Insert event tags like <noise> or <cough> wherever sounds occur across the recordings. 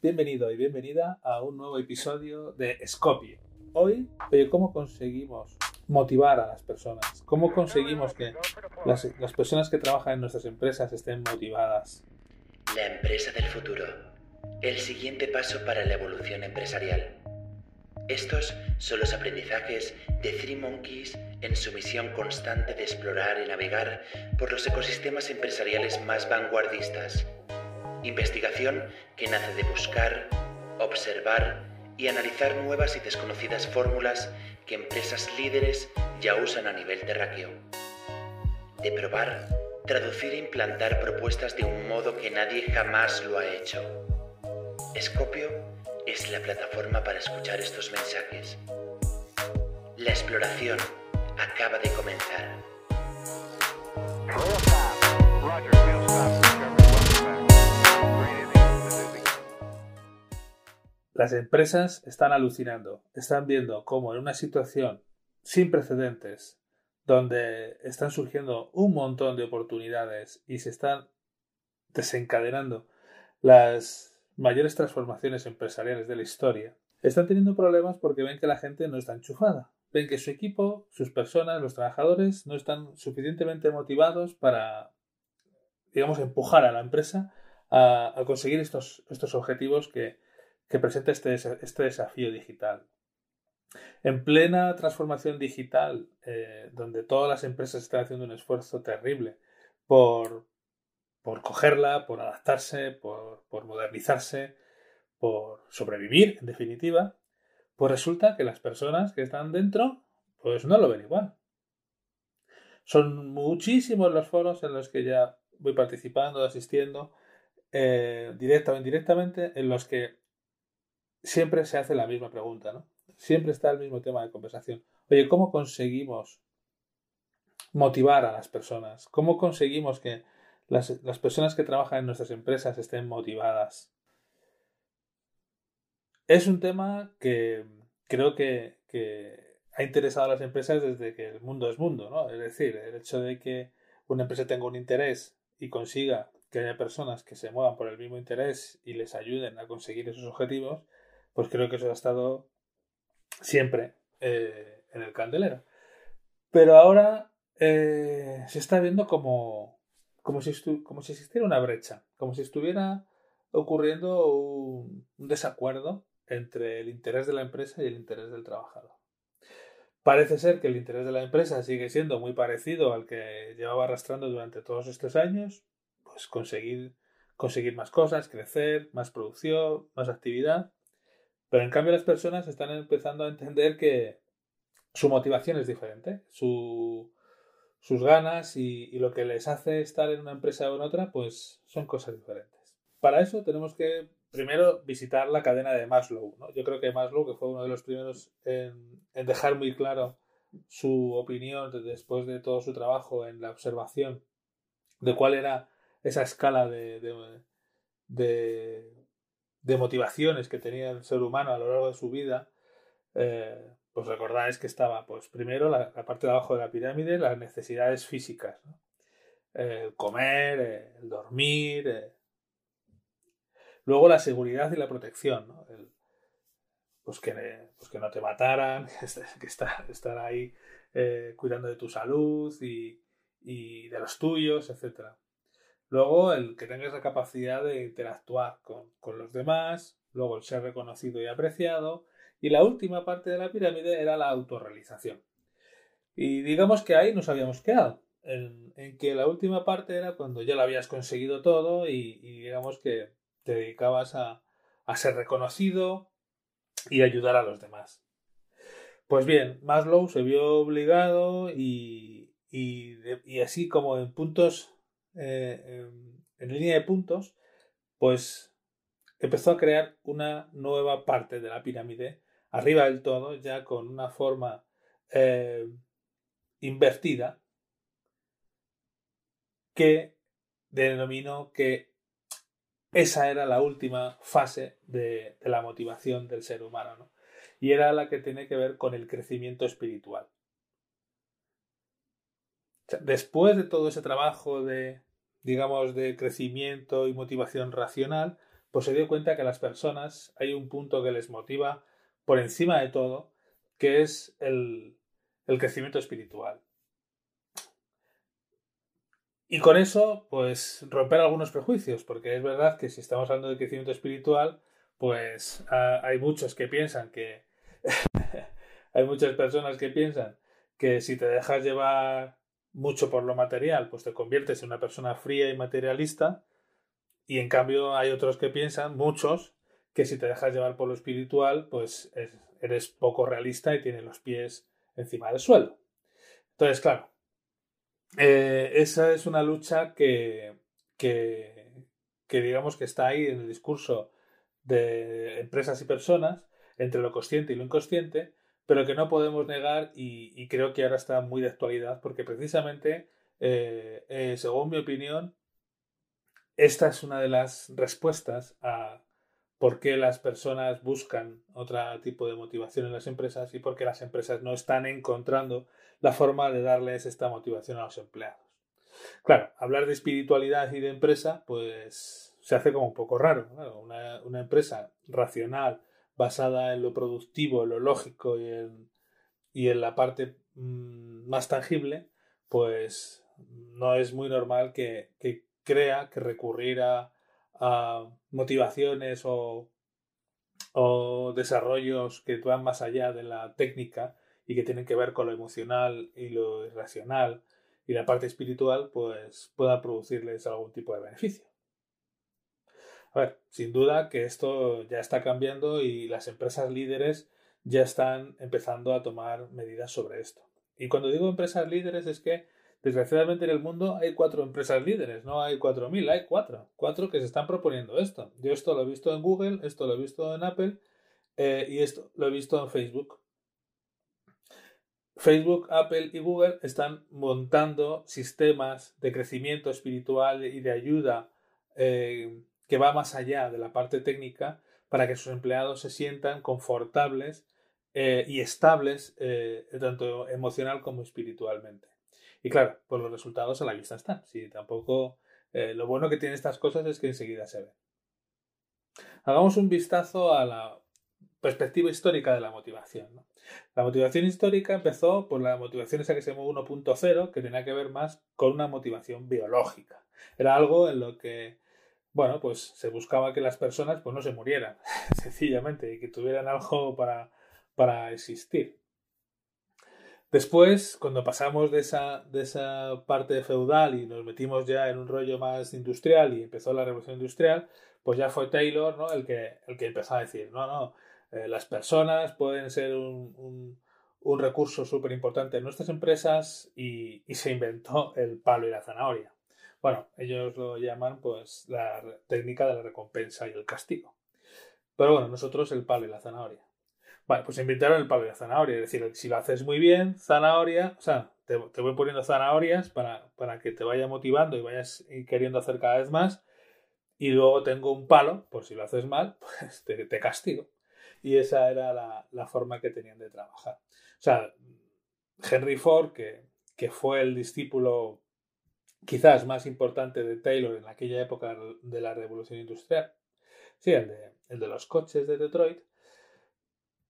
Bienvenido y bienvenida a un nuevo episodio de Scopio. Hoy, oye, ¿cómo conseguimos motivar a las personas? ¿Cómo conseguimos que las, las personas que trabajan en nuestras empresas estén motivadas? La empresa del futuro. El siguiente paso para la evolución empresarial. Estos son los aprendizajes de Three Monkeys en su misión constante de explorar y navegar por los ecosistemas empresariales más vanguardistas. Investigación que nace de buscar, observar y analizar nuevas y desconocidas fórmulas que empresas líderes ya usan a nivel terráqueo. De probar, traducir e implantar propuestas de un modo que nadie jamás lo ha hecho. Scopio es la plataforma para escuchar estos mensajes. La exploración acaba de comenzar. Las empresas están alucinando, están viendo cómo en una situación sin precedentes, donde están surgiendo un montón de oportunidades y se están desencadenando las mayores transformaciones empresariales de la historia, están teniendo problemas porque ven que la gente no está enchufada. Ven que su equipo, sus personas, los trabajadores no están suficientemente motivados para, digamos, empujar a la empresa a, conseguir estos, estos objetivos que, que presenta este, este desafío digital. En plena transformación digital, eh, donde todas las empresas están haciendo un esfuerzo terrible por, por cogerla, por adaptarse, por, modernizarse, por sobrevivir, en definitiva, pues resulta que las personas que están dentro, pues no lo ven igual. Son muchísimos los foros en los que ya voy participando, asistiendo, eh, directa o indirectamente, en los que siempre se hace la misma pregunta, ¿no? Siempre está el mismo tema de conversación. Oye, ¿cómo conseguimos motivar a las personas? ¿Cómo conseguimos que las, las personas que trabajan en nuestras empresas estén motivadas? Es un tema que creo que, que, ha interesado a las empresas desde que el mundo es mundo, ¿no? Es decir, el hecho de que una empresa tenga un interés y consiga que haya personas que se muevan por el mismo interés y les ayuden a conseguir esos objetivos, pues creo que eso ha estado siempre eh, en el candelero. Pero ahora eh, se está viendo como, como, si como si existiera una brecha, como si estuviera ocurriendo un, un desacuerdo entre el interés de la empresa y el interés del trabajador. Parece ser que el interés de la empresa sigue siendo muy parecido al que llevaba arrastrando durante todos estos años, pues conseguir, conseguir más cosas, crecer, más producción, más actividad. Pero en cambio las personas están empezando a entender que su motivación es diferente, su, sus ganas y, lo que les hace estar en una empresa o en otra, pues son cosas diferentes. Para eso tenemos que primero visitar la cadena de Maslow. ¿no? Yo creo que Maslow, que fue uno de los primeros en, dejar muy claro su opinión después de todo su trabajo en la observación de cuál era esa escala de de motivaciones que tenía el ser humano a lo largo de su vida, eh, pues recordáis que estaba, pues primero la, la, parte de abajo de la pirámide, las necesidades físicas, ¿no? el comer, eh, el dormir, eh. luego la seguridad y la protección, pues, que, pues que no te mataran, <laughs> que estar, estar ahí cuidando de tu salud y, y de los tuyos, etcétera. Luego, el que tengas la capacidad de interactuar con, con, los demás, luego el ser reconocido y apreciado, y la última parte de la pirámide era la autorrealización. Y digamos que ahí nos habíamos quedado, en, que la última parte era cuando ya lo habías conseguido todo y, digamos que te dedicabas a, a ser reconocido y ayudar a los demás. Pues bien, Maslow se vio obligado y, y así como en puntos eh, en línea de puntos, pues empezó a crear una nueva parte de la pirámide, arriba del todo, ya con una forma eh, invertida, que denominó que esa era la última fase de, de la motivación del ser humano, ¿no? y era la que tiene que ver con el crecimiento espiritual. Después de todo ese trabajo de, digamos, de crecimiento y motivación racional, pues se dio cuenta que las personas hay un punto que les motiva por encima de todo, que es el, el crecimiento espiritual. Y con eso, pues romper algunos prejuicios, porque es verdad que si estamos hablando de crecimiento espiritual, pues hay muchos que piensan que... <laughs> hay muchas personas que piensan que si te dejas llevar mucho por lo material, pues te conviertes en una persona fría y materialista, y en cambio hay otros que piensan, muchos, que si te dejas llevar por lo espiritual, pues eres poco realista y tienes los pies encima del suelo. Entonces, claro, eh, esa es una lucha que, que, digamos que está ahí en el discurso de empresas y personas, entre lo consciente y lo inconsciente, pero que no podemos negar y, creo que ahora está muy de actualidad porque precisamente, eh, eh, según mi opinión, esta es una de las respuestas a por qué las personas buscan otro tipo de motivación en las empresas y por qué las empresas no están encontrando la forma de darles esta motivación a los empleados. Claro, hablar de espiritualidad y de empresa, pues se hace como un poco raro. Una, empresa racional, basada en lo productivo, en lo lógico y en, y en la parte mm, más tangible, pues no es muy normal que, que crea que recurrir a, motivaciones o, o desarrollos que van más allá de la técnica y que tienen que ver con lo emocional y lo irracional y la parte espiritual, pues pueda producirles algún tipo de beneficio. A ver, sin duda que esto ya está cambiando y las empresas líderes ya están empezando a tomar medidas sobre esto. Y cuando digo empresas líderes es que desgraciadamente en el mundo hay cuatro empresas líderes, no hay cuatro mil, hay cuatro. Cuatro que se están proponiendo esto. Yo esto lo he visto en Google, esto lo he visto en Apple eh, y esto lo he visto en Facebook. Facebook, Apple y Google están montando sistemas de crecimiento espiritual y de ayuda eh, que va más allá de la parte técnica para que sus empleados se sientan confortables eh, y estables eh, tanto emocional como espiritualmente. Y claro, pues los resultados a la vista están. Si tampoco lo bueno que tienen estas cosas es que enseguida se ven. Hagamos un vistazo a la perspectiva histórica de la motivación. La motivación histórica empezó por la motivación esa que se llamó 1.0, que tenía que ver más con una motivación biológica. Era algo en lo que, bueno, pues se buscaba que las personas pues no se murieran, <laughs> sencillamente, y que tuvieran algo para, para existir. Después, cuando pasamos de esa, de esa parte feudal y nos metimos ya en un rollo más industrial y empezó la revolución industrial, pues ya fue Taylor ¿no? el, que, el que empezó a decir, no, no, eh, las personas pueden ser un, recurso súper importante en nuestras empresas y, se inventó el palo y la zanahoria. Bueno, ellos lo llaman pues la técnica de la recompensa y el castigo. Pero bueno, nosotros el palo y la zanahoria. Vale, pues inventaron el palo y la zanahoria. Es decir, si lo haces muy bien, zanahoria, o sea, te, voy poniendo zanahorias para, para, que te vaya motivando y vayas queriendo hacer cada vez más. Y luego tengo un palo, por si lo haces mal, <laughs> pues te castigo y esa era la, forma que tenían de trabajar. O sea, Henry Ford, que, que fue el discípulo quizás más importante de Taylor en aquella época de la revolución industrial, sí, el de, los coches de Detroit,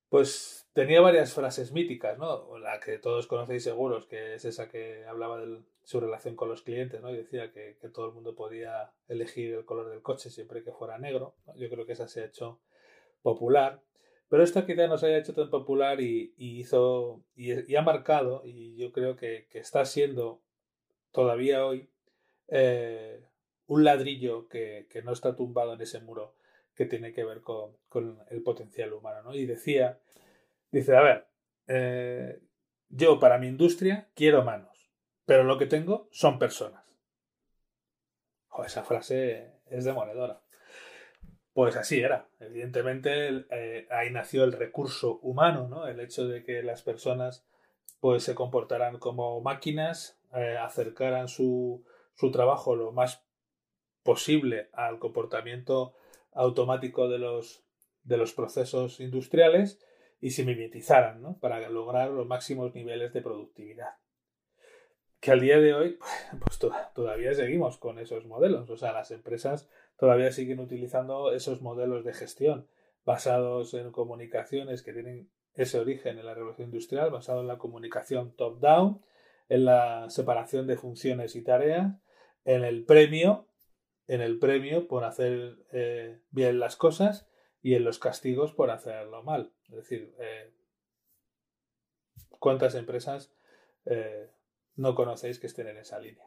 pues tenía varias frases míticas, ¿no? La que todos conocéis seguros, que es esa que hablaba de su relación con los clientes, ¿no? Y decía que, todo el mundo podía elegir el color del coche siempre que fuera negro. Yo creo que esa se ha hecho popular. Pero esta quizá no se haya hecho tan popular y, hizo y, ha marcado, y yo creo que, está siendo todavía hoy eh, un ladrillo que, no está tumbado en ese muro que tiene que ver con, el potencial humano. ¿no? Y decía, dice, a ver, eh, yo para mi industria quiero manos, pero lo que tengo son personas. esa frase es demoledora. Pues así era. Evidentemente eh, ahí nació el recurso humano, ¿no? El hecho de que las personas pues se comportaran como máquinas, eh, acercaran su, su trabajo lo más posible al comportamiento automático de los, de los procesos industriales y se mimetizaran ¿no? para lograr los máximos niveles de productividad. Que al día de hoy, <laughs> pues todavía seguimos con esos modelos. O sea, las empresas todavía siguen utilizando esos modelos de gestión basados en comunicaciones que tienen ese origen en la revolución industrial, basado en la comunicación top-down, en la separación de funciones y tareas, en el premio, en el premio por hacer eh, bien las cosas y en los castigos por hacerlo mal. Es decir, eh, ¿cuántas empresas eh, no conocéis que estén en esa línea?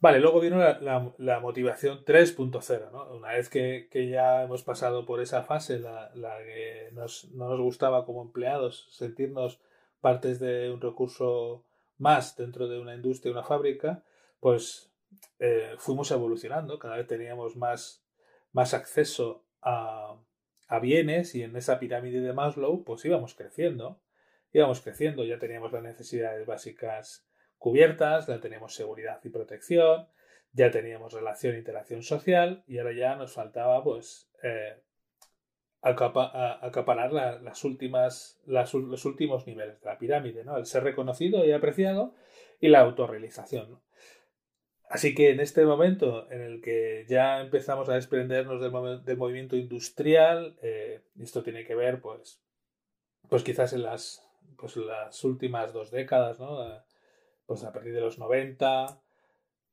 Vale, luego vino la, motivación 3.0, ¿no? Una vez que, ya hemos pasado por esa fase, la, que no nos gustaba como empleados sentirnos partes de un recurso más dentro de una industria, una fábrica, pues eh, fuimos evolucionando, cada vez teníamos más, más acceso a, a bienes y en esa pirámide de Maslow pues íbamos creciendo, íbamos creciendo, ya teníamos las necesidades básicas cubiertas, ya teníamos seguridad y protección, ya teníamos relación e interacción social y ahora ya nos faltaba pues eh, acaparar las últimas, los últimos niveles de la pirámide, ¿no? el ser reconocido y apreciado y la autorrealización. Así que en este momento en el que ya empezamos a desprendernos del, movimiento industrial, eh, esto tiene que ver pues, pues quizás en las, pues las últimas dos décadas, ¿no? pues a partir de los 90,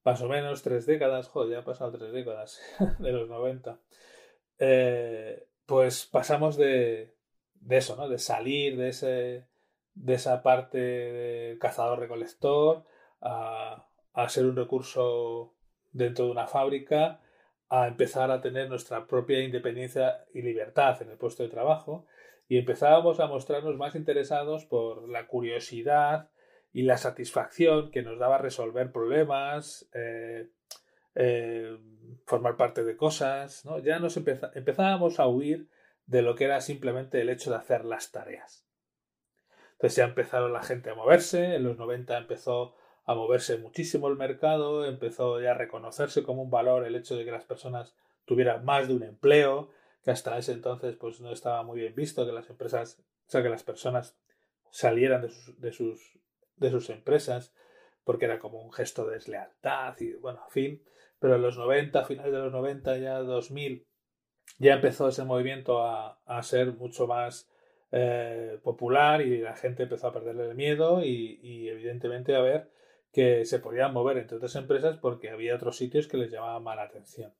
más o menos tres décadas, joder, ya han pasado tres décadas <laughs> de los 90, eh, pues pasamos de, de, eso, ¿no? De salir de, ese, de esa parte de cazador-recolector a, a ser un recurso dentro de una fábrica, a empezar a tener nuestra propia independencia y libertad en el puesto de trabajo y empezábamos a mostrarnos más interesados por la curiosidad, y la satisfacción que nos daba resolver problemas, eh, eh, formar parte de cosas, ¿no? Ya nos empezábamos a huir de lo que era simplemente el hecho de hacer las tareas. Entonces ya empezaron la gente a moverse, en los 90 empezó a moverse muchísimo el mercado, empezó ya a reconocerse como un valor el hecho de que las personas tuvieran más de un empleo, que hasta ese entonces pues no estaba muy bien visto que las empresas, o sea, que las personas salieran de sus de sus empresas, porque era como un gesto de deslealtad y bueno, en fin. Pero en los 90, finales de los 90, ya 2000, ya empezó ese movimiento a, ser mucho más eh, popular y la gente empezó a perderle el miedo y, evidentemente a ver que se podían mover entre otras empresas porque había otros sitios que les llamaban más la atención.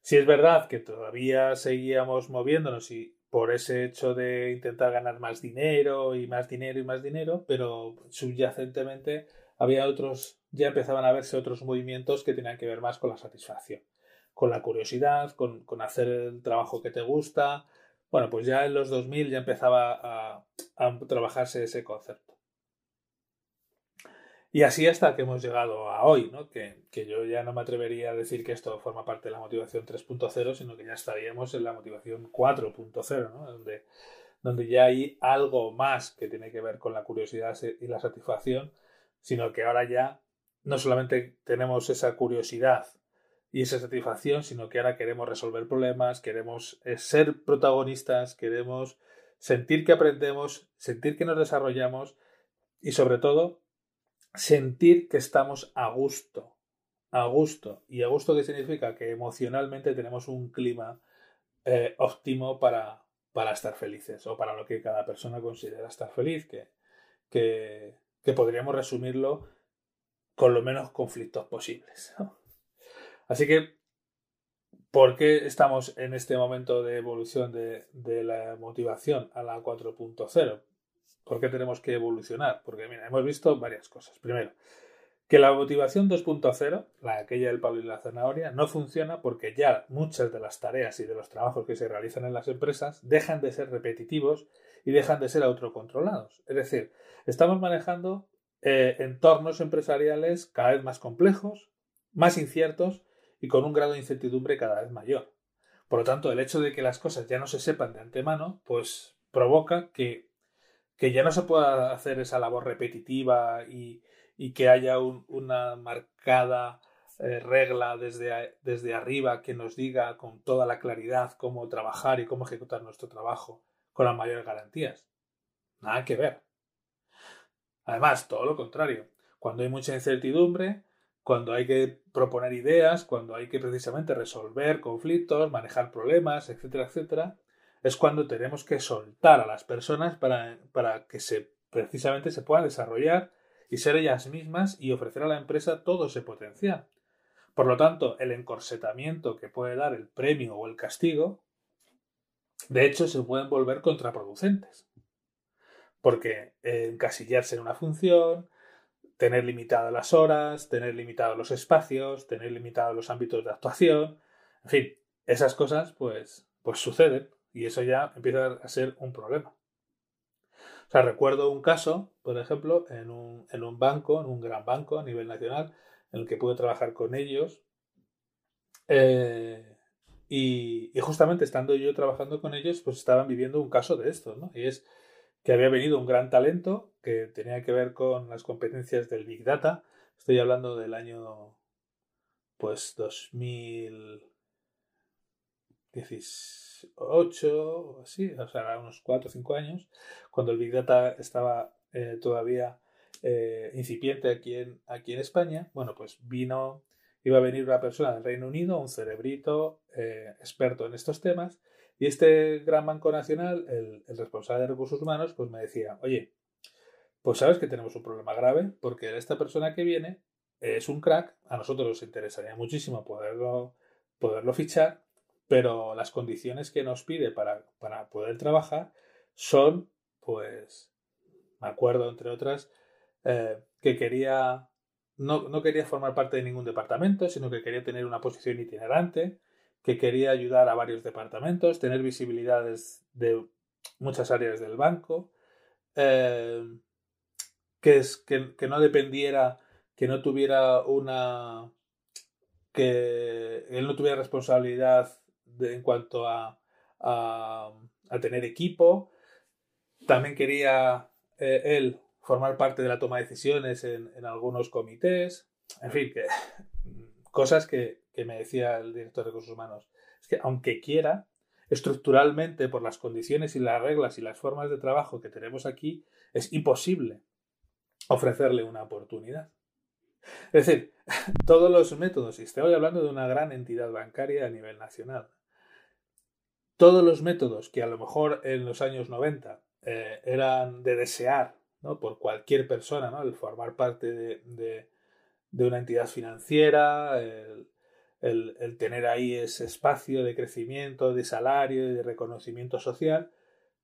Si es verdad que todavía seguíamos moviéndonos y por ese hecho de intentar ganar más dinero y más dinero y más dinero, pero subyacentemente había otros, ya empezaban a verse otros movimientos que tenían que ver más con la satisfacción, con la curiosidad, con, hacer el trabajo que te gusta. Bueno, pues ya en los 2000 ya empezaba a, trabajarse ese concepto. Y así hasta que hemos llegado a hoy, ¿no? Que, yo ya no me atrevería a decir que esto forma parte de la motivación 3.0, sino que ya estaríamos en la motivación 4.0, ¿no? Donde, donde ya hay algo más que tiene que ver con la curiosidad y la satisfacción, sino que ahora ya no solamente tenemos esa curiosidad y esa satisfacción, sino que ahora queremos resolver problemas, queremos eh, ser protagonistas, queremos sentir que aprendemos, sentir que nos desarrollamos y sobre todo sentir que estamos a gusto. A gusto. ¿Y a gusto qué significa? Que emocionalmente tenemos un clima eh, óptimo para, para, estar felices o para lo que cada persona considera estar feliz, que, que, que podríamos resumirlo con lo menos conflictos posibles. Así que, ¿por qué estamos en este momento de evolución de, la motivación a la 4.0? ¿Por qué tenemos que evolucionar? Porque, mira, hemos visto varias cosas. Primero, que la motivación 2.0, la aquella del palo y la zanahoria, no funciona porque ya muchas de las tareas y de los trabajos que se realizan en las empresas dejan de ser repetitivos y dejan de ser autocontrolados. Es decir, estamos manejando eh, entornos empresariales cada vez más complejos, más inciertos y con un grado de incertidumbre cada vez mayor. Por lo tanto, el hecho de que las cosas ya no se sepan de antemano, pues provoca que que ya no se pueda hacer esa labor repetitiva y, que haya una marcada eh, regla desde, desde arriba que nos diga con toda la claridad cómo trabajar y cómo ejecutar nuestro trabajo con las mayores garantías. Nada que ver. Además, todo lo contrario. Cuando hay mucha incertidumbre, cuando hay que proponer ideas, cuando hay que precisamente resolver conflictos, manejar problemas, etcétera, etcétera, es cuando tenemos que soltar a las personas para, para que se, precisamente se puedan desarrollar y ser ellas mismas y ofrecer a la empresa todo ese potencial. Por lo tanto, el encorsetamiento que puede dar el premio o el castigo, de hecho, se pueden volver contraproducentes. Porque encasillarse en una función, tener limitadas las horas, tener limitados los espacios, tener limitados los ámbitos de actuación, en fin, esas cosas pues, pues suceden y eso ya empieza a ser un problema. O sea, recuerdo un caso, por ejemplo, en un, en un banco, en un gran banco a nivel nacional, en el que pude trabajar con ellos. Eh, y, y, justamente estando yo trabajando con ellos, pues estaban viviendo un caso de esto, ¿no? Y es que había venido un gran talento que tenía que ver con las competencias del Big Data. Estoy hablando del año pues 2018 así, o sea, unos 4 o 5 años, cuando el Big Data estaba eh, todavía eh, incipiente aquí en, aquí en España. Bueno, pues vino, iba a venir una persona del Reino Unido, un cerebrito eh, experto en estos temas, y este gran banco nacional, el, responsable de recursos humanos, pues me decía, oye, pues sabes que tenemos un problema grave porque esta persona que viene es un crack, a nosotros nos interesaría muchísimo poderlo, poderlo fichar, pero las condiciones que nos pide para, para poder trabajar son, pues, me acuerdo, entre otras, eh, que quería, no, no quería formar parte de ningún departamento, sino que quería tener una posición itinerante, que quería ayudar a varios departamentos, tener visibilidades de muchas áreas del banco, eh, que, es, que, no dependiera, que no tuviera una... que él no tuviera responsabilidad en cuanto a, a, tener equipo. También quería eh, él formar parte de la toma de decisiones en, en algunos comités. En fin, que cosas que, que me decía el director de recursos humanos. Es que aunque quiera, estructuralmente, por las condiciones y las reglas y las formas de trabajo que tenemos aquí, es imposible ofrecerle una oportunidad. Es decir, <laughs> todos los métodos, y estoy hablando de una gran entidad bancaria a nivel nacional, todos los métodos que a lo mejor en los años 90 eh, eran de desear ¿no? por cualquier persona, ¿no? el formar parte de, de, de una entidad financiera, el, el, tener ahí ese espacio de crecimiento, de salario y de reconocimiento social,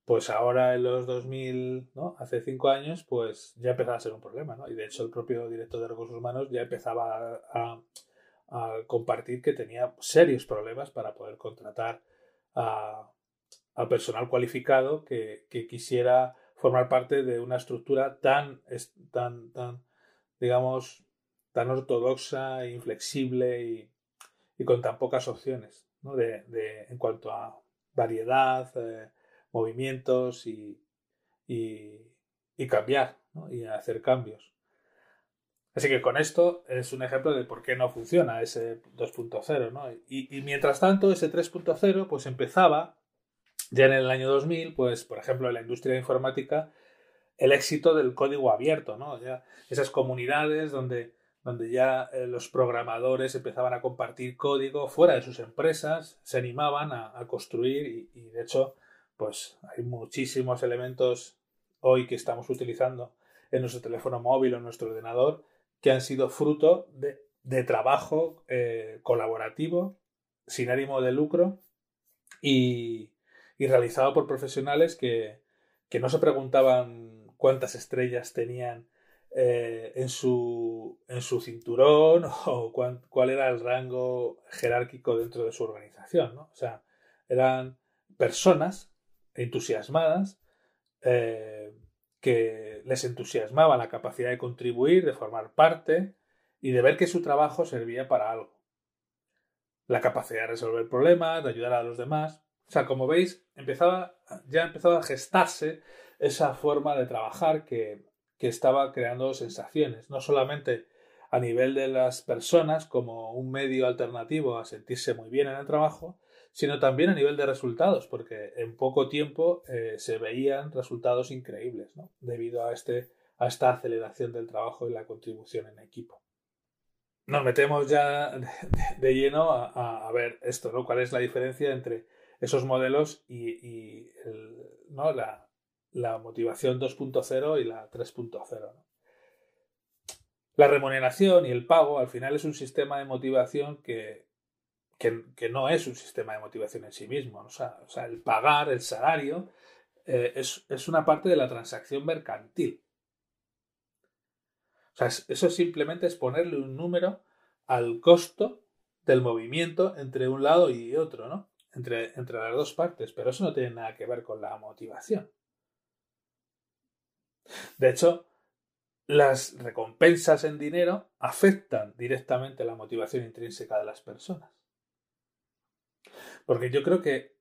pues ahora en los 2000, ¿no? Hace cinco años, pues ya empezaba a ser un problema, ¿no? Y de hecho el propio director de recursos humanos ya empezaba a, compartir que tenía serios problemas para poder contratar a, personal cualificado que, quisiera formar parte de una estructura tan, tan, digamos, tan ortodoxa, inflexible y, y con tan pocas opciones ¿no? de, de, en cuanto a variedad, eh, movimientos y, y, cambiar ¿no? y hacer cambios. Así que con esto es un ejemplo de por qué no funciona ese 2.0. ¿no? Y, y, mientras tanto, ese 3.0 pues empezaba ya en el año 2000, pues por ejemplo en la industria informática, el éxito del código abierto, ¿no? Ya esas comunidades donde donde ya eh, los programadores empezaban a compartir código fuera de sus empresas, se animaban a, construir y, de hecho, pues hay muchísimos elementos hoy que estamos utilizando en nuestro teléfono móvil o en nuestro ordenador que han sido fruto de, trabajo eh, colaborativo, sin ánimo de lucro y, realizado por profesionales que, que no se preguntaban cuántas estrellas tenían eh, en, su, en su cinturón <laughs> o cuál, era el rango jerárquico dentro de su organización. ¿no? O sea, eran personas entusiasmadas eh, que les entusiasmaba la capacidad de contribuir, de formar parte y de ver que su trabajo servía para algo. La capacidad de resolver problemas, de ayudar a los demás. O sea, como veis, empezaba, ya empezaba a gestarse esa forma de trabajar que que estaba creando sensaciones, no solamente a nivel de las personas como un medio alternativo a sentirse muy bien en el trabajo, sino también a nivel de resultados, porque en poco tiempo eh, se veían resultados increíbles, ¿no? debido a, este, a esta aceleración del trabajo y la contribución en equipo. nos metemos ya de, lleno a, ver esto, ¿no? ¿Cuál es la diferencia entre esos modelos y, ¿no? la, la motivación 2.0 y la 3.0? La remuneración y el pago al final es un sistema de motivación que, que, no es un sistema de motivación en sí mismo. O sea, el pagar, el salario, eh, es, es, una parte de la transacción mercantil. O sea, eso simplemente es ponerle un número al costo del movimiento entre un lado y otro, ¿no? Entre, entre las dos partes, pero eso no tiene nada que ver con la motivación. De hecho, las recompensas en dinero afectan directamente la motivación intrínseca de las personas. Porque yo creo que,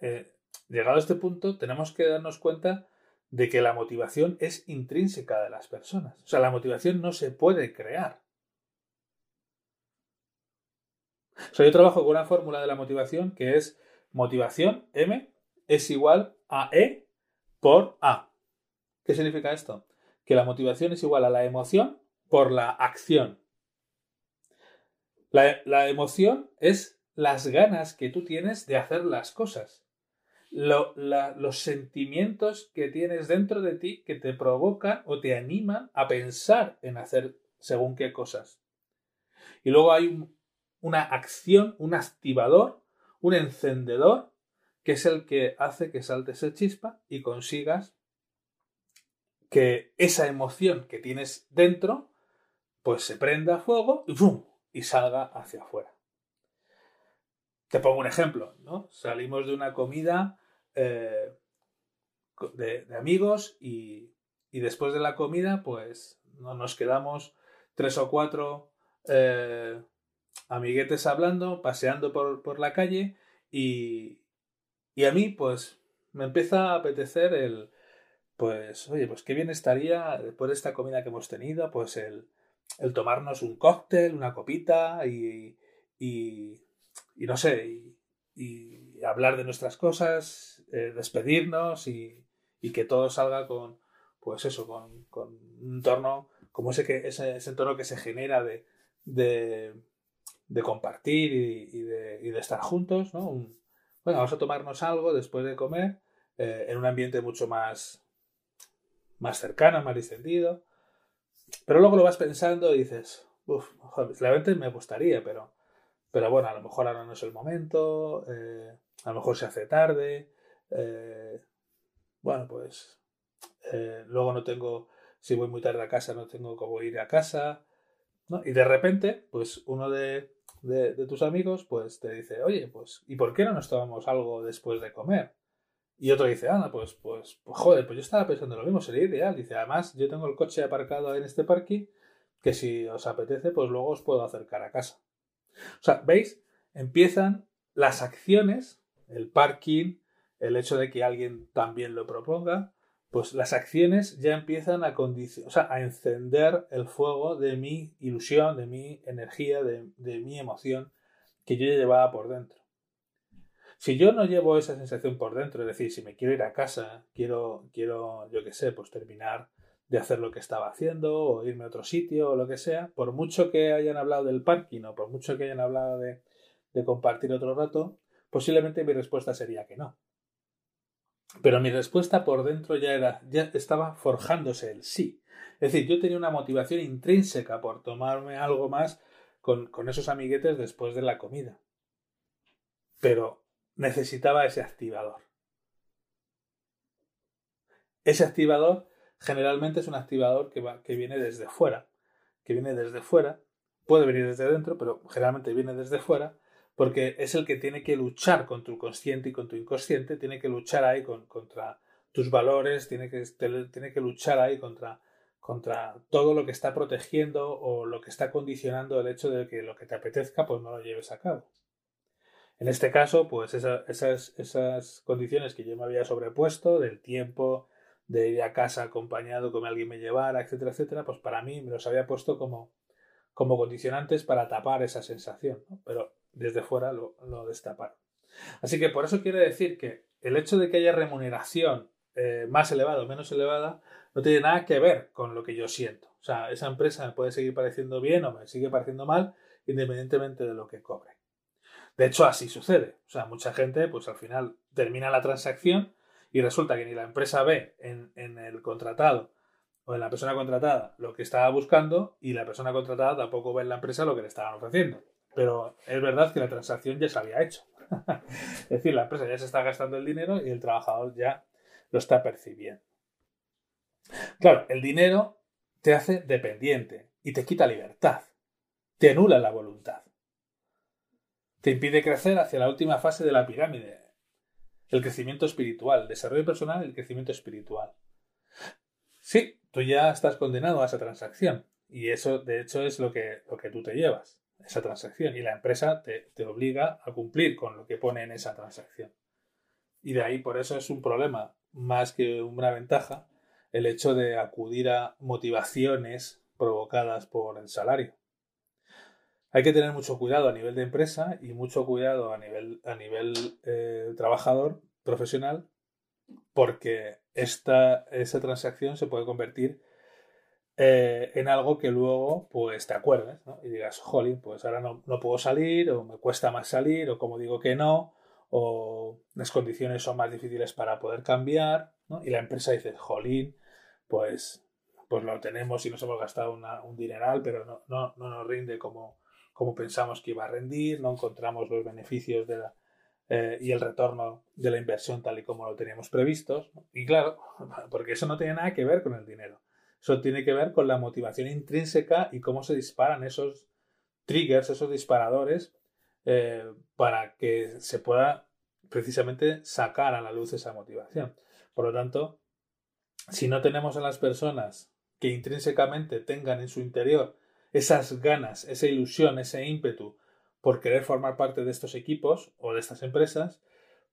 eh, llegado a este punto, tenemos que darnos cuenta de que la motivación es intrínseca de las personas. O sea, la motivación no se puede crear. O sea, yo trabajo con una fórmula de la motivación que es motivación M es igual a E por A. ¿Qué significa esto? Que la motivación es igual a la emoción por la acción. La, la emoción es las ganas que tú tienes de hacer las cosas los sentimientos que tienes dentro de ti que te provocan o te animan a pensar en hacer según qué cosas. Y luego hay una acción, un activador, un encendedor, que es el que hace que salte esa chispa y consigas que esa emoción que tienes dentro, pues se prenda a fuego y ¡pum! y salga hacia afuera. Te pongo un ejemplo, ¿no? Salimos de una comida eh, de, amigos y, después de la comida, pues nos quedamos tres o cuatro eh, amiguetes hablando, paseando por, la calle y, y, a mí, pues, me empieza a apetecer el, pues, oye, pues qué bien estaría después de esta comida que hemos tenido, pues el, el tomarnos un cóctel, una copita y, y, no sé, y, hablar de nuestras cosas, eh, despedirnos y, que todo salga con, pues eso, con, con un entorno como ese, que, ese, ese, entorno que se genera de, de, de compartir y, de, y, de, estar juntos, ¿no? bueno, vamos a tomarnos algo después de comer eh, en un ambiente mucho más, más cercano, más distendido. Pero luego lo vas pensando y dices, uff, realmente me gustaría, pero pero bueno, a lo mejor ahora no es el momento, eh, a lo mejor se hace tarde, eh, bueno, pues eh, luego no tengo, si voy muy tarde a casa, no tengo cómo ir a casa, ¿no? Y de repente, pues uno de, de, tus amigos, pues te dice, oye, pues, ¿y por qué no nos tomamos algo después de comer? Y otro dice, anda, pues, pues, pues joder, pues yo estaba pensando lo mismo, sería ideal. Dice, además, yo tengo el coche aparcado en este parque, que si os apetece, pues luego os puedo acercar a casa. O sea, ¿veis? Empiezan las acciones, el parking, el hecho de que alguien también lo proponga, pues las acciones ya empiezan a o sea, a encender el fuego de mi ilusión, de mi energía, de, mi emoción que yo ya llevaba por dentro. Si yo no llevo esa sensación por dentro, es decir, si me quiero ir a casa, quiero, quiero, yo qué sé, pues terminar de hacer lo que estaba haciendo o irme a otro sitio o lo que sea, por mucho que hayan hablado del parking o por mucho que hayan hablado de, compartir otro rato, posiblemente mi respuesta sería que no. Pero mi respuesta por dentro ya era, ya estaba forjándose el sí. Es decir, yo tenía una motivación intrínseca por tomarme algo más con, con esos amiguetes después de la comida. Pero necesitaba ese activador. Ese activador generalmente es un activador que, va, que viene desde fuera, que viene desde fuera, puede venir desde dentro, pero generalmente viene desde fuera, porque es el que tiene que luchar con tu consciente y con tu inconsciente, tiene que luchar ahí contra tus valores, tiene que, tiene que luchar ahí contra, contra todo lo que está protegiendo o lo que está condicionando el hecho de que lo que te apetezca pues no lo lleves a cabo. En este caso, pues esas, esas condiciones que yo me había sobrepuesto del tiempo, de ir a casa acompañado, que alguien me llevara, etcétera, etcétera, pues para mí me los había puesto como, como condicionantes para tapar esa sensación, pero desde fuera lo, lo, destaparon. Así que por eso quiere decir que el hecho de que haya remuneración eh, más elevada o menos elevada no tiene nada que ver con lo que yo siento. O sea, esa empresa me puede seguir pareciendo bien o me sigue pareciendo mal, independientemente de lo que cobre. De hecho, así sucede. O sea, mucha gente, pues al final termina la transacción y resulta que ni la empresa ve en, en el contratado o en la persona contratada lo que estaba buscando y la persona contratada tampoco ve en la empresa lo que le estaban ofreciendo. Pero es verdad que la transacción ya se había hecho. <laughs> es decir, la empresa ya se está gastando el dinero y el trabajador ya lo está percibiendo. Claro, el dinero te hace dependiente y te quita libertad, te anula la voluntad, te impide crecer hacia la última fase de la pirámide, el crecimiento espiritual, el desarrollo personal el crecimiento espiritual. Sí, tú ya estás condenado a esa transacción y eso de hecho es lo que, lo que tú te llevas, esa transacción y la empresa te, te obliga a cumplir con lo que pone en esa transacción. Y de ahí por eso es un problema más que una ventaja el hecho de acudir a motivaciones provocadas por el salario. Hay que tener mucho cuidado a nivel de empresa y mucho cuidado a nivel, a nivel eh, trabajador profesional porque esta, esa transacción se puede convertir eh, en algo que luego pues te acuerdes y digas, jolín, pues ahora no, no puedo salir o me cuesta más salir o como digo que no o las condiciones son más difíciles para poder cambiar, ¿no? Y la empresa dice, jolín, pues, pues lo tenemos y nos hemos gastado un dineral, pero no, no, no nos rinde como, como, pensamos que iba a rendir, no encontramos los beneficios de eh, y el retorno de la inversión tal y como lo teníamos previstos. Y claro, <laughs> porque eso no tiene nada que ver con el dinero. Eso tiene que ver con la motivación intrínseca y cómo se disparan esos triggers, esos disparadores eh, para que se pueda precisamente sacar a la luz esa motivación. Por lo tanto, si no tenemos a las personas que intrínsecamente tengan en su interior esas ganas, esa ilusión, ese ímpetu por querer formar parte de estos equipos o de estas empresas,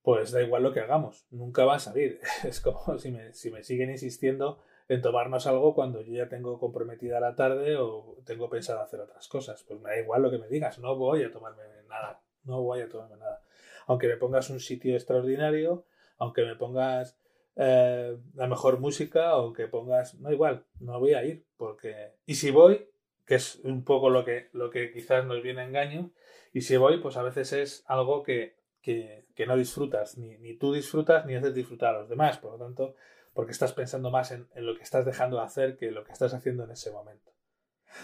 pues da igual lo que hagamos, nunca va a salir. <laughs> Es como si me, si me siguen insistiendo en tomarnos algo cuando yo ya tengo comprometida la tarde o tengo pensado hacer otras cosas. Pues me da igual lo que me digas, no voy a tomarme nada, no voy a tomarme nada. Aunque me pongas un sitio extraordinario, aunque me pongas eh, la mejor música, aunque pongas, no igual, no voy a ir, porque... Y si voy, que es un poco lo que, lo que quizás nos viene a engaño, y si voy, pues a veces es algo que, que, que no disfrutas, ni, ni tú disfrutas, ni haces disfrutar a los demás, por lo tanto, porque estás pensando más en, en, lo que estás dejando de hacer que lo que estás haciendo en ese momento.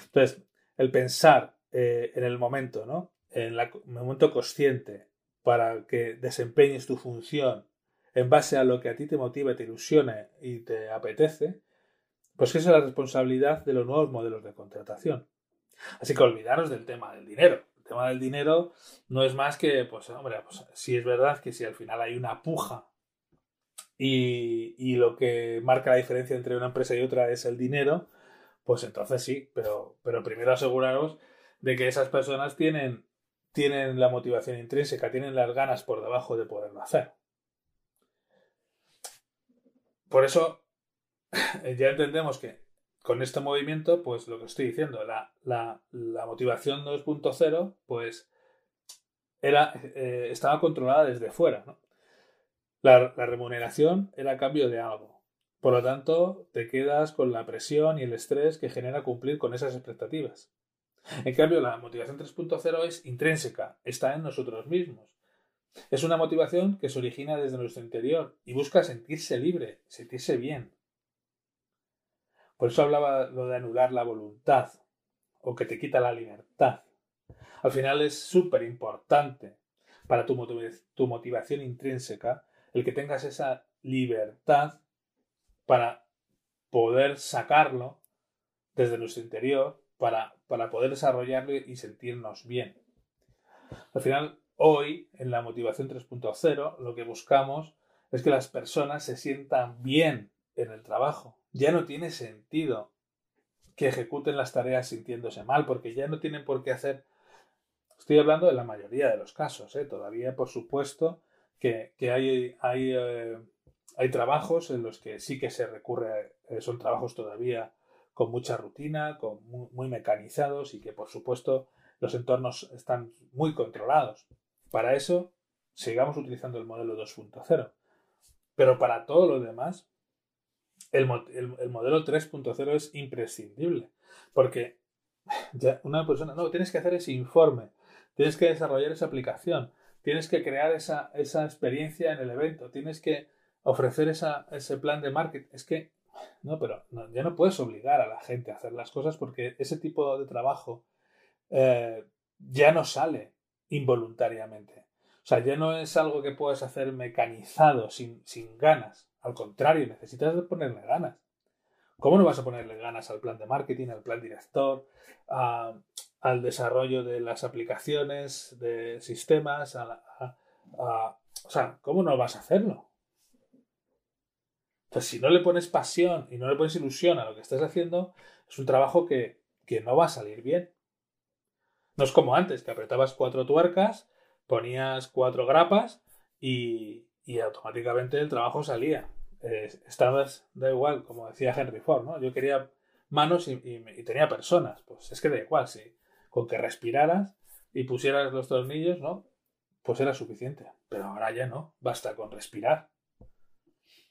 Entonces, el pensar eh, en el momento, ¿no? En el momento consciente para que desempeñes tu función en base a lo que a ti te motiva, te ilusione y te apetece, pues es la responsabilidad de los nuevos modelos de contratación. Así que olvidaros del tema del dinero. El tema del dinero no es más que, pues, hombre, pues, si es verdad que si al final hay una puja y, lo que marca la diferencia entre una empresa y otra es el dinero, pues entonces sí, pero, pero primero aseguraros de que esas personas tienen, tienen la motivación intrínseca, tienen las ganas por debajo de poderlo hacer. Por eso <laughs> ya entendemos que con este movimiento, pues lo que estoy diciendo, la, la, la motivación 2.0, pues era, eh, estaba controlada desde fuera. La, remuneración era cambio de algo. Por lo tanto, te quedas con la presión y el estrés que genera cumplir con esas expectativas. En cambio, la motivación 3.0 es intrínseca, está en nosotros mismos. Es una motivación que se origina desde nuestro interior y busca sentirse libre, sentirse bien. Por eso hablaba lo de anular la voluntad o que te quita la libertad. Al final es súper importante para tu, tu motivación intrínseca el que tengas esa libertad para poder sacarlo desde nuestro interior, para, para poder desarrollarlo y sentirnos bien. Al final, hoy, en la motivación 3.0, lo que buscamos es que las personas se sientan bien en el trabajo. Ya no tiene sentido que ejecuten las tareas sintiéndose mal, porque ya no tienen por qué hacer. Estoy hablando de la mayoría de los casos, ¿eh? todavía, por supuesto, que, hay, hay, eh, hay, trabajos en los que sí que se recurre, eh, son trabajos todavía con mucha rutina, con muy, mecanizados y que por supuesto los entornos están muy controlados. Para eso, sigamos utilizando el modelo 2.0. Pero para todo lo demás, el, el modelo 3.0 es imprescindible. Porque ya una persona, no, tienes que hacer ese informe, tienes que desarrollar esa aplicación, tienes que crear esa, esa experiencia en el evento, tienes que ofrecer esa, ese plan de marketing. Es que, no, pero ya no puedes obligar a la gente a hacer las cosas porque ese tipo de trabajo eh, ya no sale involuntariamente. O sea, ya no es algo que puedes hacer mecanizado, sin, sin ganas. Al contrario, necesitas ponerle ganas. ¿Cómo no vas a ponerle ganas al plan de marketing, al plan director, al desarrollo de las aplicaciones, de sistemas? o sea, ¿cómo no vas a hacerlo? Pues si no le pones pasión y no le pones ilusión a lo que estás haciendo, es un trabajo que, no va a salir bien. No es como antes, que apretabas cuatro tuercas, ponías cuatro grapas y automáticamente el trabajo salía eh, estabas, da igual, como decía Henry Ford, ¿no? Yo quería manos y, tenía personas. Pues es que da igual, si con que respiraras y pusieras los tornillos, ¿no? Pues era suficiente. Pero ahora ya no, basta con respirar.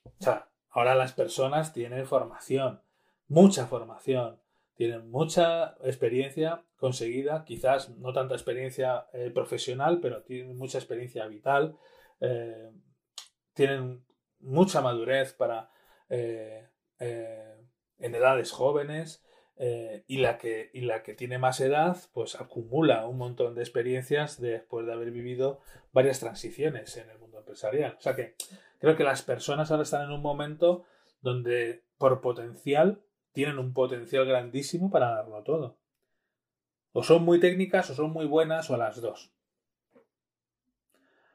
O sea, ahora las personas tienen formación, mucha formación, tienen mucha experiencia conseguida, quizás no tanta experiencia eh, profesional, pero tienen mucha experiencia vital, eh, tienen mucha madurez para eh, eh, en edades jóvenes eh, y, la que, y la que tiene más edad pues acumula un montón de experiencias después de haber vivido varias transiciones en el mundo empresarial. O sea que creo que las personas ahora están en un momento donde por potencial tienen un potencial grandísimo para darlo todo. O son muy técnicas o son muy buenas o las dos.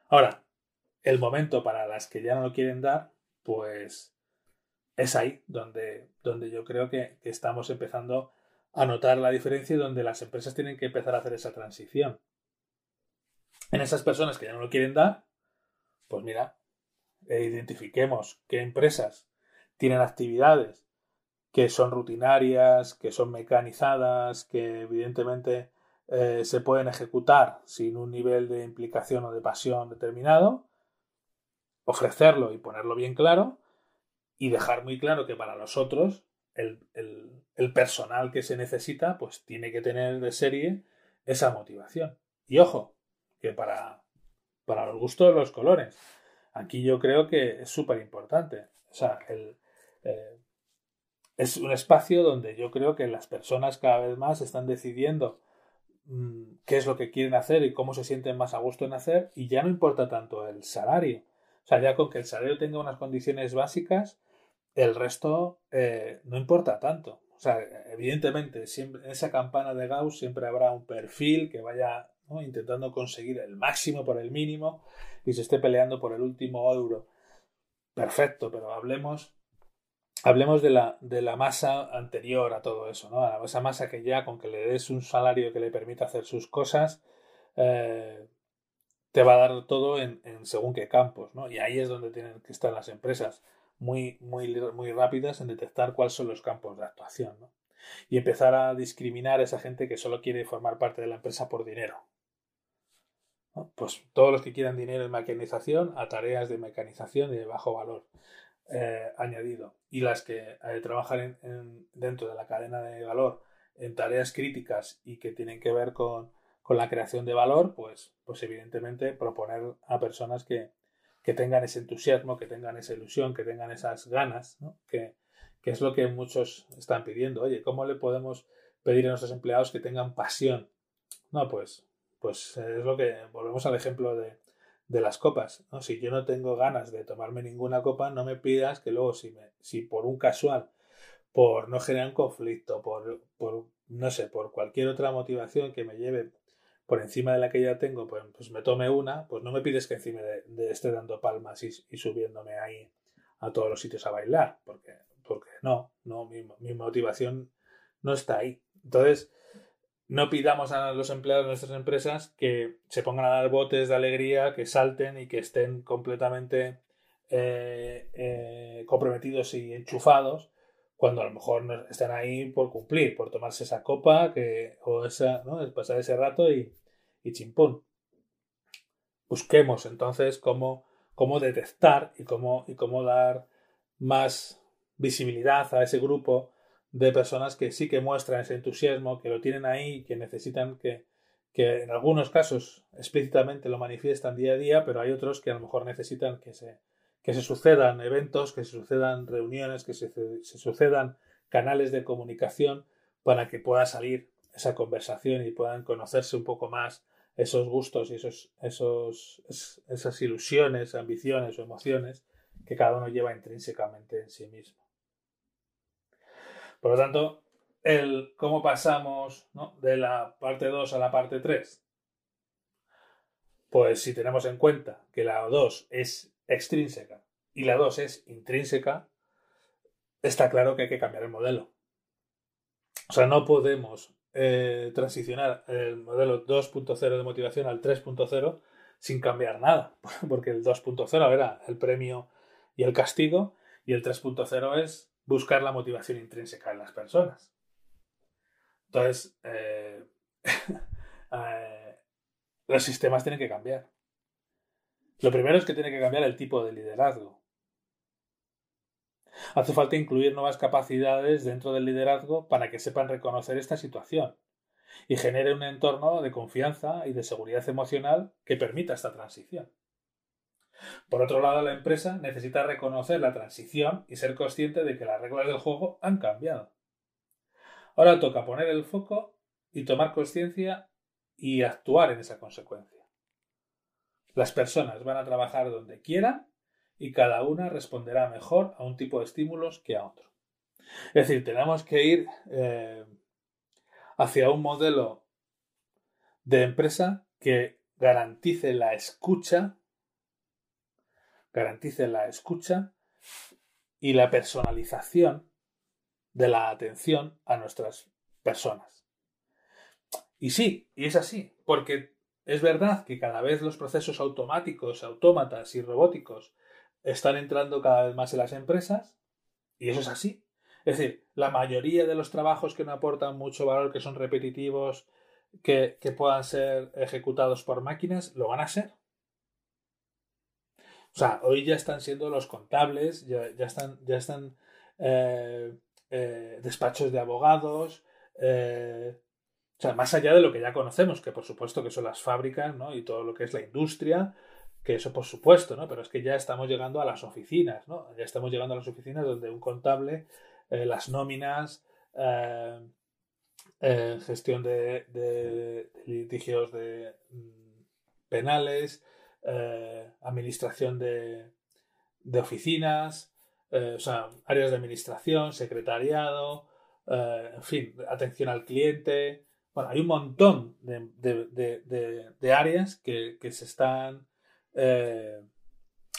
Ahora, el momento para las que ya no lo quieren dar, pues es ahí donde, donde yo creo que, estamos empezando a notar la diferencia y donde las empresas tienen que empezar a hacer esa transición. En esas personas que ya no lo quieren dar, pues mira, eh, identifiquemos qué empresas tienen actividades que son rutinarias, que son mecanizadas, que evidentemente eh, se pueden ejecutar sin un nivel de implicación o de pasión determinado ofrecerlo y ponerlo bien claro y dejar muy claro que para nosotros el, el, personal que se necesita pues tiene que tener de serie esa motivación. Y ojo, que para, para los gustos de los colores, aquí yo creo que es súper importante. O sea, el, eh, es un espacio donde yo creo que las personas cada vez más están decidiendo mm, qué es lo que quieren hacer y cómo se sienten más a gusto en hacer y ya no importa tanto el salario, o sea, ya con que el salario tenga unas condiciones básicas, el resto eh, no importa tanto. O sea, evidentemente, siempre, en esa campana de Gauss siempre habrá un perfil que vaya intentando conseguir el máximo por el mínimo y se esté peleando por el último euro. Perfecto, pero hablemos, hablemos de, la, de la masa anterior a todo eso, ¿no? esa masa que ya con que le des un salario que le permita hacer sus cosas, eh, te va a dar todo en, según qué campos, ¿no? Y ahí es donde tienen que estar las empresas muy, muy, muy rápidas en detectar cuáles son los campos de actuación, ¿no? Y empezar a discriminar a esa gente que solo quiere formar parte de la empresa por dinero. Pues todos los que quieran dinero en mecanización a tareas de mecanización de bajo valor eh, añadido. Y las que eh, trabajan dentro de la cadena de valor en tareas críticas y que tienen que ver con con la creación de valor, pues, pues evidentemente proponer a personas que, tengan ese entusiasmo, que tengan esa ilusión, que tengan esas ganas, que, es lo que muchos están pidiendo. Oye, ¿cómo le podemos pedir a nuestros empleados que tengan pasión? No, pues, pues es lo que volvemos al ejemplo de, las copas. ¿no? Si yo no tengo ganas de tomarme ninguna copa, no me pidas que luego si, me, si por un casual, por no generar un conflicto, por, por no sé, por cualquier otra motivación que me lleve por encima de la que ya tengo, pues, pues me tome una, pues no me pides que encima de, esté dando palmas y, subiéndome ahí a todos los sitios a bailar, porque, porque no, no, mi, motivación no está ahí. Entonces, no pidamos a los empleados de nuestras empresas que se pongan a dar botes de alegría, que salten y que estén completamente eh, eh, comprometidos y enchufados, cuando a lo mejor están ahí por cumplir, por tomarse esa copa que, o esa, ¿no? pasar ese rato y, y chimpún. Busquemos entonces cómo, cómo detectar y cómo, y cómo dar más visibilidad a ese grupo de personas que sí que muestran ese entusiasmo, que lo tienen ahí, que necesitan que, que en algunos casos explícitamente lo manifiestan día a día, pero hay otros que a lo mejor necesitan que se, que se sucedan eventos, que se sucedan reuniones, que se, se sucedan canales de comunicación para que pueda salir esa conversación y puedan conocerse un poco más esos gustos y esos, esos, esas ilusiones, ambiciones o emociones que cada uno lleva intrínsecamente en sí mismo. Por lo tanto, el cómo pasamos de la parte 2 a la parte 3. Pues si tenemos en cuenta que la 2 es extrínseca y la 2 es intrínseca, está claro que hay que cambiar el modelo. O sea, no podemos eh, transicionar el modelo 2.0 de motivación al 3.0 sin cambiar nada, <laughs> porque el 2.0 era el premio y el castigo y el 3.0 es buscar la motivación intrínseca en las personas. Entonces, eh, <laughs> eh, los sistemas tienen que cambiar. Lo primero es que tiene que cambiar el tipo de liderazgo. Hace falta incluir nuevas capacidades dentro del liderazgo para que sepan reconocer esta situación y genere un entorno de confianza y de seguridad emocional que permita esta transición. Por otro lado, la empresa necesita reconocer la transición y ser consciente de que las reglas del juego han cambiado. Ahora toca poner el foco y tomar conciencia y actuar en esa consecuencia. Las personas van a trabajar donde quieran y cada una responderá mejor a un tipo de estímulos que a otro. Es decir, tenemos que ir eh, hacia un modelo de empresa que garantice la escucha, garantice la escucha y la personalización de la atención a nuestras personas. Y sí, y es así, porque es verdad que cada vez los procesos automáticos, autómatas y robóticos están entrando cada vez más en las empresas, y eso es así. Es decir, la mayoría de los trabajos que no aportan mucho valor, que son repetitivos, que, puedan ser ejecutados por máquinas, lo van a ser. O sea, hoy ya están siendo los contables, ya, están, ya están eh, eh, despachos de abogados, eh, o sea, más allá de lo que ya conocemos, que por supuesto que son las fábricas, ¿no? Y todo lo que es la industria, que eso por supuesto, ¿no? Pero es que ya estamos llegando a las oficinas, ¿no? Ya estamos llegando a las oficinas donde un contable, eh, las nóminas, eh, eh, gestión de, litigios de, mm, penales, administración de, de oficinas, o sea, áreas de administración, secretariado, en fin, atención al cliente. Bueno, hay un montón de, áreas que, que se están eh,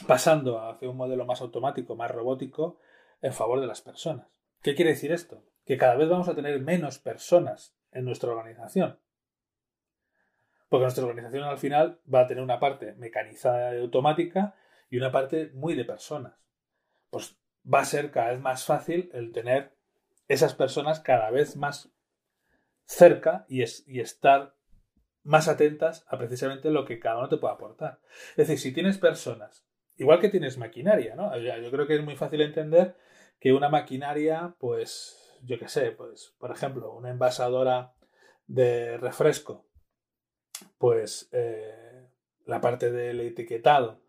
pasando hacia un modelo más automático, más robótico, en favor de las personas. ¿Qué quiere decir esto? Que cada vez vamos a tener menos personas en nuestra organización. Porque nuestra organización al final va a tener una parte mecanizada y automática y una parte muy de personas. Pues va a ser cada vez más fácil el tener esas personas cada vez más cerca y, y estar más atentas a precisamente lo que cada uno te puede aportar. Es decir, si tienes personas, igual que tienes maquinaria, ¿no? Yo creo que es muy fácil entender que una maquinaria, pues, yo qué sé, pues, por ejemplo, una envasadora de refresco, pues eh, la parte del etiquetado,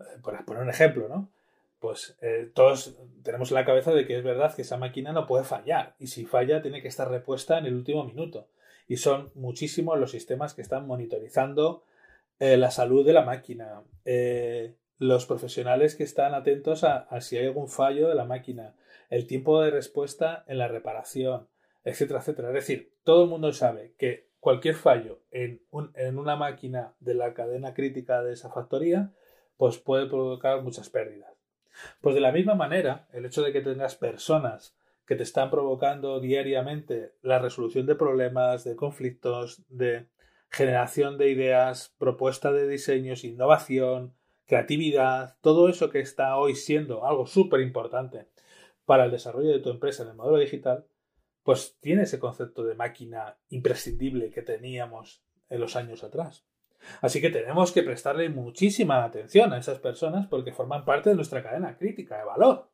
eh, por poner un ejemplo, ¿no? Pues eh, todos tenemos la cabeza de que es verdad que esa máquina no puede fallar y si falla tiene que estar repuesta en el último minuto y son muchísimos los sistemas que están monitorizando eh, la salud de la máquina, eh, los profesionales que están atentos a, si hay algún fallo de la máquina, el tiempo de respuesta en la reparación, etcétera, etcétera. Es decir, todo el mundo sabe que cualquier fallo en, en una máquina de la cadena crítica de esa factoría, pues puede provocar muchas pérdidas. Pues de la misma manera, el hecho de que tengas personas que te están provocando diariamente la resolución de problemas, de conflictos, de generación de ideas, propuesta de diseños, innovación, creatividad, todo eso que está hoy siendo algo súper importante para el desarrollo de tu empresa en el modelo digital, pues tiene ese concepto de máquina imprescindible que teníamos en los años atrás. Así que tenemos que prestarle muchísima atención a esas personas porque forman parte de nuestra cadena crítica de valor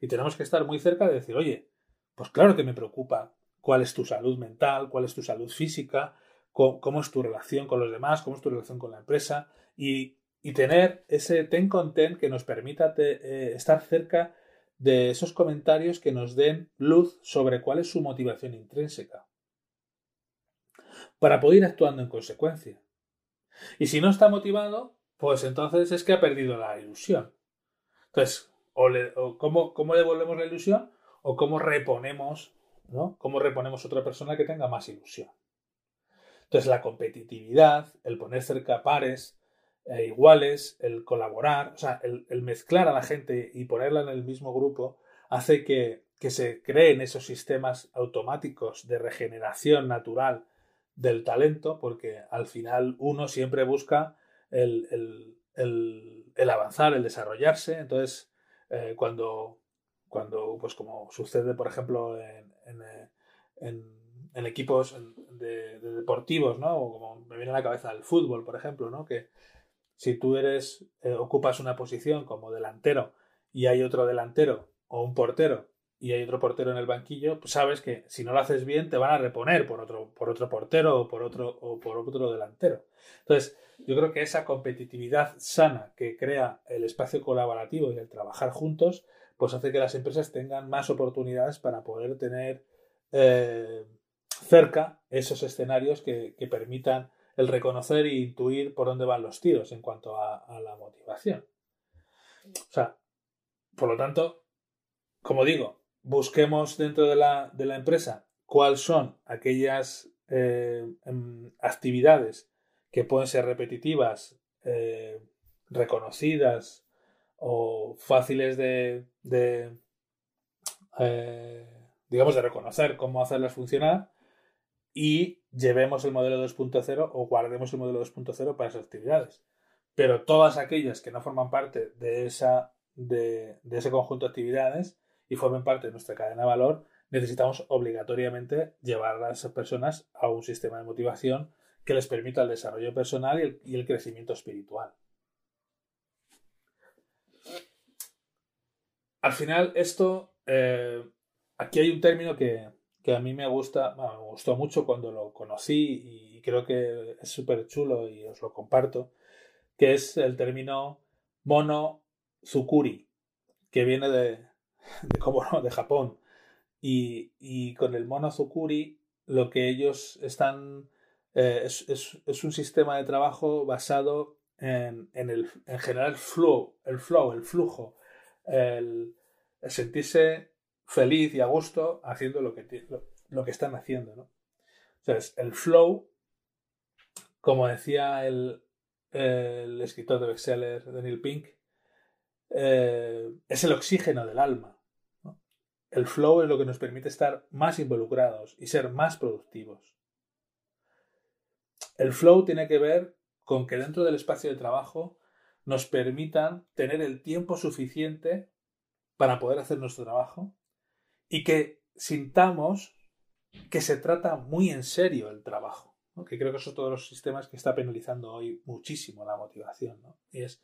Y tenemos que estar muy cerca de decir, oye, pues claro que me preocupa cuál es tu salud mental, cuál es tu salud física, cómo, es tu relación con los demás, cómo es tu relación con la empresa y, tener ese ten con ten que nos permita eh, estar cerca de esos comentarios que nos den luz sobre cuál es su motivación intrínseca para poder ir actuando en consecuencia. Y si no está motivado, pues entonces es que ha perdido la ilusión. Entonces, o, cómo, cómo, devolvemos la ilusión o cómo reponemos, ¿no? Cómo reponemos otra persona que tenga más ilusión. Entonces, la competitividad, el poner cerca pares e iguales, el colaborar, o sea, el, mezclar a la gente y ponerla en el mismo grupo, hace que, que se creen esos sistemas automáticos de regeneración natural del talento, porque al final uno siempre busca el, avanzar, el desarrollarse. Entonces, eh, cuando, cuando, pues como sucede, por ejemplo, en, en, equipos de, deportivos, ¿no? O como me viene a la cabeza el fútbol, por ejemplo, ¿no? Que si tú eres, eh, ocupas una posición como delantero y hay otro delantero o un portero y hay otro portero en el banquillo, pues sabes que si no lo haces bien te van a reponer por otro, por otro portero o por otro, o por otro delantero. Entonces, yo creo que esa competitividad sana que crea el espacio colaborativo y el trabajar juntos, pues hace que las empresas tengan más oportunidades para poder tener eh, cerca esos escenarios que, permitan el reconocer e intuir por dónde van los tiros en cuanto a la motivación. O sea, por lo tanto, como digo, busquemos dentro de la, empresa cuáles son aquellas eh, em, actividades que pueden ser repetitivas, eh, reconocidas o fáciles de, eh, digamos, de reconocer cómo hacerlas funcionar y llevemos el modelo 2.0 o guardemos el modelo 2.0 para esas actividades. Pero todas aquellas que no forman parte de, esa, de ese conjunto de actividades, y formen parte de nuestra cadena de valor, necesitamos obligatoriamente llevar a esas personas a un sistema de motivación que les permita el desarrollo personal y el, crecimiento espiritual. Al final, esto, eh, aquí hay un término que, a mí me gusta, me gustó mucho cuando lo conocí y creo que es súper chulo y os lo comparto, que es el término mono zukuri, que viene de, <laughs> de cómo no, de Japón. Y, con el Monozukuri lo que ellos están eh, es, un sistema de trabajo basado en, el, en general el flow, el flow, el flujo, el, sentirse feliz y a gusto haciendo lo que, lo, que están haciendo. ¿no? Entonces, el flow, como decía el, el escritor de bestseller Daniel Pink, eh, es el oxígeno del alma. El flow es lo que nos permite estar más involucrados y ser más productivos. El flow tiene que ver con que dentro del espacio de trabajo nos permitan tener el tiempo suficiente para poder hacer nuestro trabajo y que sintamos que se trata muy en serio el trabajo, que creo que son todos los sistemas que está penalizando hoy muchísimo la motivación. Y es,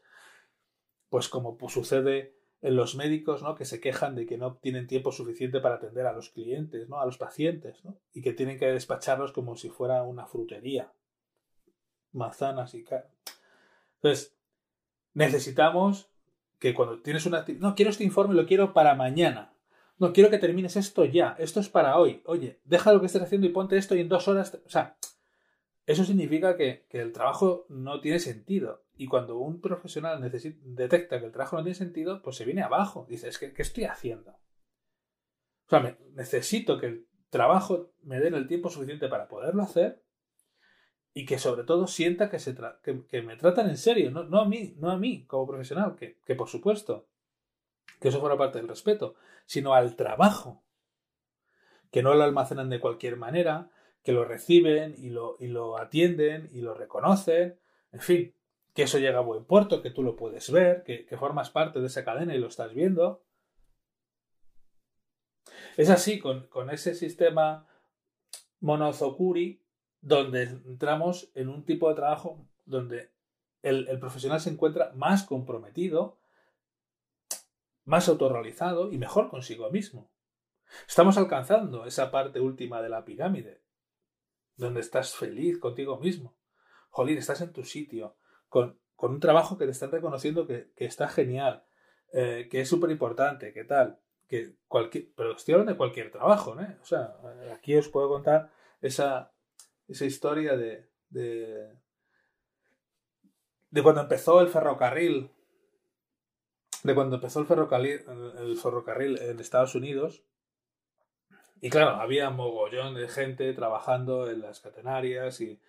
pues como sucede en los médicos, ¿no? Que se quejan de que no tienen tiempo suficiente para atender a los clientes, ¿no? A los pacientes, ¿no? Y que tienen que despacharlos como si fuera una frutería. Manzanas y... Entonces, necesitamos que cuando tienes una... No, quiero este informe, lo quiero para mañana. No, quiero que termines esto ya. Esto es para hoy. Oye, deja lo que estés haciendo y ponte esto y en dos horas... O sea, eso significa que, el trabajo no tiene sentido. Y cuando un profesional detecta que el trabajo no tiene sentido, pues se viene abajo. Dice, es que, ¿qué estoy haciendo? O sea, necesito que el trabajo me den el tiempo suficiente para poderlo hacer y que sobre todo sienta que, se que, me tratan en serio, no, a mí, no a mí como profesional, que, que por supuesto, que eso fuera parte del respeto, sino al trabajo, que no lo almacenan de cualquier manera, que lo reciben y lo, y lo atienden y lo reconocen, en fin, que eso llega a buen puerto, que tú lo puedes ver, que, formas parte de esa cadena y lo estás viendo. Es así con, ese sistema monozokuri donde entramos en un tipo de trabajo donde el, el, profesional se encuentra más comprometido, más autorrealizado y mejor consigo mismo. Estamos alcanzando esa parte última de la pirámide, donde estás feliz contigo mismo. Jolín, estás en tu sitio, con, un trabajo que te están reconociendo que, está genial, eh, que es súper importante, que tal, que cualquier, pero estoy de cualquier trabajo, ¿no? O sea, aquí os puedo contar esa, esa historia de, de, de cuando empezó el ferrocarril, de cuando empezó el ferrocarril, el ferrocarril en Estados Unidos, y claro, había mogollón de gente trabajando en las catenarias y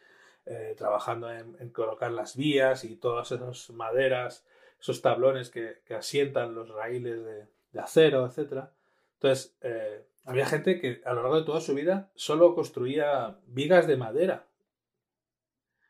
eh, trabajando en, colocar las vías y todas esas maderas, esos tablones que, asientan los raíles de, acero, etc. Entonces, eh, había gente que a lo largo de toda su vida solo construía vigas de madera.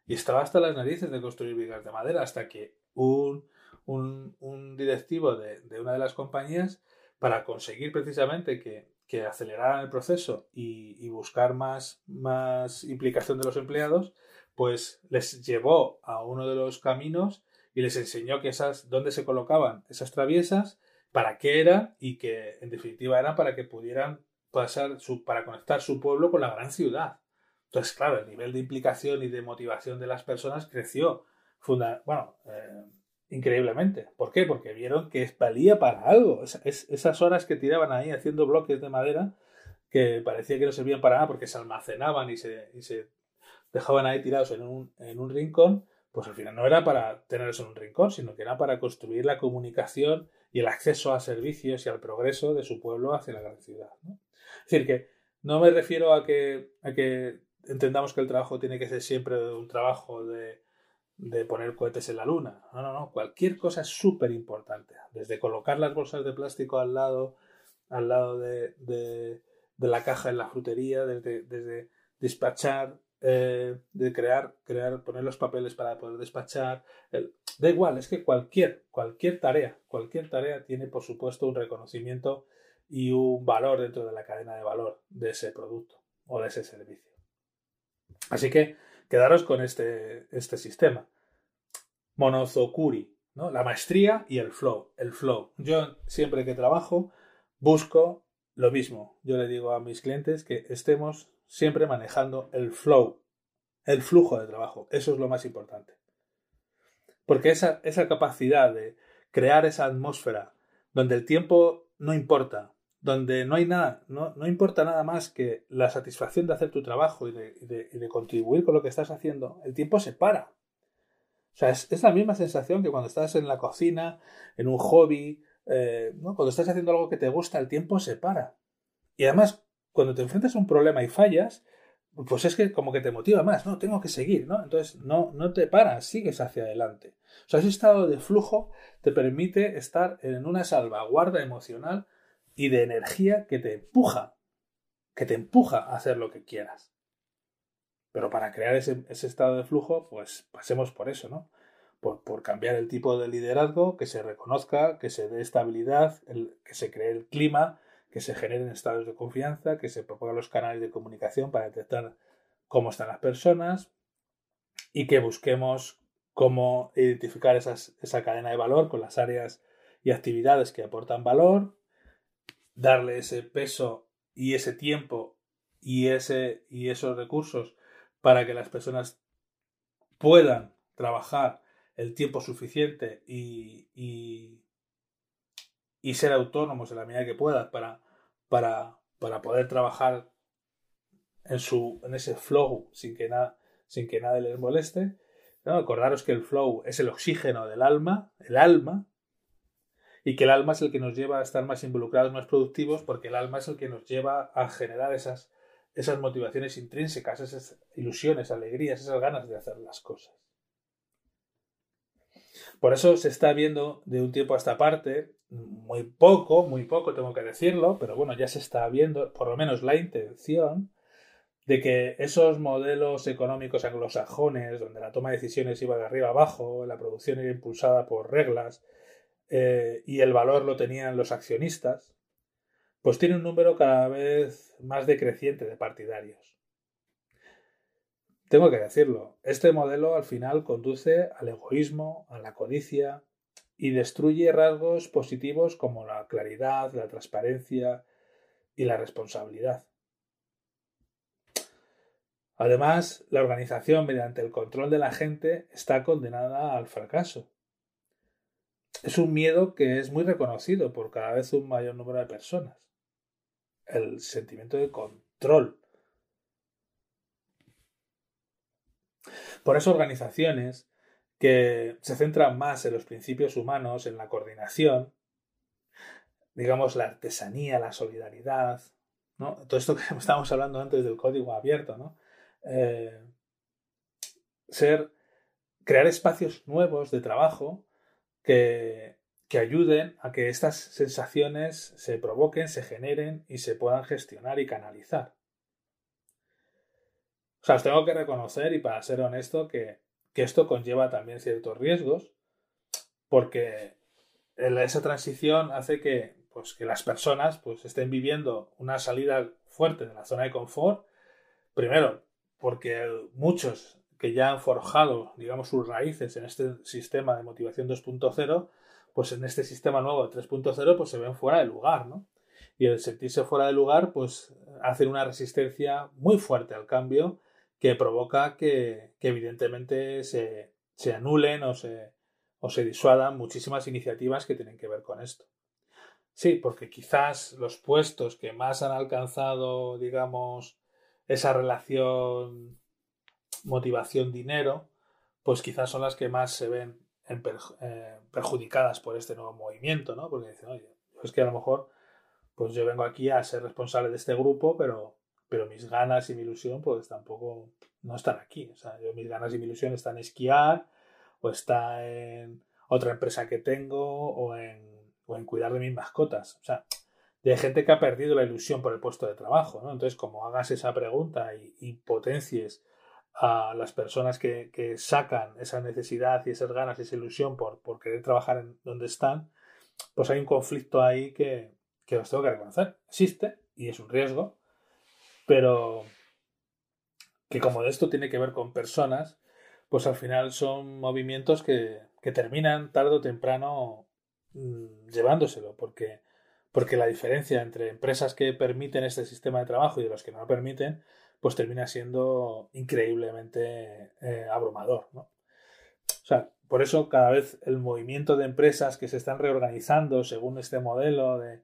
Y estaba hasta las narices de construir vigas de madera hasta que un, un, directivo de, una de las compañías, para conseguir precisamente que que aceleraran el proceso y, buscar más, más implicación de los empleados, pues les llevó a uno de los caminos y les enseñó que esas, dónde se colocaban esas traviesas, para qué eran y que en definitiva eran para que pudieran pasar para conectar su pueblo con la gran ciudad. Entonces, claro, el nivel de implicación y de motivación de las personas creció. Funda bueno, eh, increíblemente. ¿Por qué? Porque vieron que valía para algo. esas horas que tiraban ahí haciendo bloques de madera que parecía que no servían para nada porque se almacenaban y se dejaban ahí tirados en un, en un, rincón, pues al final no era para tenerlos en un rincón, sino que era para construir la comunicación y el acceso a servicios y al progreso de su pueblo hacia la gran ciudad. Es decir, que no me refiero a que, a que entendamos que el trabajo tiene que ser siempre un trabajo de de poner cohetes en la luna. No, no, no. Cualquier cosa es súper importante. Desde colocar las bolsas de plástico al lado, al lado de, de, la caja en la frutería, desde, desde despachar, eh, de crear, crear, poner los papeles para poder despachar. da igual, es que cualquier, cualquier tarea, cualquier tarea tiene, por supuesto, un reconocimiento y un valor dentro de la cadena de valor de ese producto o de ese servicio. Así que quedaros con este, este sistema. Monozokuri, ¿no? La maestría y el flow. El flow. Yo siempre que trabajo busco lo mismo. Yo le digo a mis clientes que estemos siempre manejando el flow, el flujo de trabajo. Eso es lo más importante. Porque esa, esa capacidad de crear esa atmósfera donde el tiempo no importa, donde no hay nada, no, no, importa nada más que la satisfacción de hacer tu trabajo y de, de, contribuir con lo que estás haciendo, el tiempo se para. O sea, es, es, la misma sensación que cuando estás en la cocina, en un hobby, eh, ¿no? cuando estás haciendo algo que te gusta, el tiempo se para. Y además, cuando te enfrentas a un problema y fallas, pues es que como que te motiva más, ¿no? Tengo que seguir, ¿no? Entonces no, no te paras, sigues hacia adelante. O sea, ese estado de flujo te permite estar en una salvaguarda emocional y de energía que te empuja, que te empuja a hacer lo que quieras. Pero para crear ese, estado de flujo, pues pasemos por eso, ¿no? Por, por, cambiar el tipo de liderazgo, que se reconozca, que se dé estabilidad, que se cree el clima, que se generen estados de confianza, que se propongan los canales de comunicación para detectar cómo están las personas y que busquemos cómo identificar esa cadena de valor con las áreas y actividades que aportan valor darle ese peso y ese tiempo y, ese, y esos recursos para que las personas puedan trabajar el tiempo suficiente y, y ser autónomos en la medida que puedan para, para, para poder trabajar en, su, en ese flow sin que, nada sin que nadie les moleste. Acordaros que el flow es el oxígeno del alma, el alma, y que el alma es el que nos lleva a estar más involucrados, más productivos, porque el alma es el que nos lleva a generar esas, esas motivaciones intrínsecas, esas ilusiones, alegrías, esas ganas de hacer las cosas. Por eso se está viendo de un tiempo a esta parte, muy poco, muy poco tengo que decirlo, pero bueno, ya se está viendo por lo menos la intención de que esos modelos económicos anglosajones, donde la toma de decisiones iba de arriba abajo, la producción era impulsada por reglas, eh, y el valor lo tenían los accionistas, pues tiene un número cada vez más decreciente de partidarios. Tengo que decirlo, este modelo al final conduce al egoísmo, a la codicia y destruye rasgos positivos como la claridad, la transparencia y la responsabilidad. Además, la organización, mediante el control de la gente, está condenada al fracaso. Es un miedo que es muy reconocido por cada vez un mayor número de personas. El sentimiento de control. Por eso organizaciones que se centran más en los principios humanos, en la coordinación, digamos la artesanía, la solidaridad, ¿no? Todo esto que <laughs> estábamos hablando antes del código abierto, ¿no? Eh, ser, crear espacios nuevos de trabajo que, que ayuden a que estas sensaciones se provoquen, se generen y se puedan gestionar y canalizar. O sea, os tengo que reconocer y para ser honesto que, que esto conlleva también ciertos riesgos porque esa transición hace que, pues, que las personas pues, estén viviendo una salida fuerte de la zona de confort. Primero, porque muchos que ya han forjado, digamos, sus raíces en este sistema de motivación 2.0, pues en este sistema nuevo de 3.0, pues se ven fuera de lugar, ¿no? Y el sentirse fuera de lugar, pues hacen una resistencia muy fuerte al cambio que provoca que, evidentemente se, se, anulen o se, o se disuadan muchísimas iniciativas que tienen que ver con esto. Sí, porque quizás los puestos que más han alcanzado, digamos, esa relación motivación-dinero, pues quizás son las que más se ven eh, perjudicadas por este nuevo movimiento, ¿no? Porque dicen, oye, es que a lo mejor, pues yo vengo aquí a ser responsable de este grupo, pero, pero mis ganas y mi ilusión, pues tampoco no están aquí. O sea, yo, mis ganas y mi ilusión están en esquiar, o está en otra empresa que tengo, o en, o en cuidar de mis mascotas. O sea, de gente que ha perdido la ilusión por el puesto de trabajo, ¿no? Entonces, como hagas esa pregunta y, potencies a las personas que, sacan esa necesidad y esas ganas y esa ilusión por, por querer trabajar en donde están, pues hay un conflicto ahí que, que os tengo que reconocer. Existe y es un riesgo, pero que como esto tiene que ver con personas, pues al final son movimientos que, terminan tarde o temprano mm, llevándoselo, porque porque la diferencia entre empresas que permiten este sistema de trabajo y de los que no lo permiten, pues termina siendo increíblemente eh, abrumador. O sea, por eso cada vez el movimiento de empresas que se están reorganizando según este modelo de,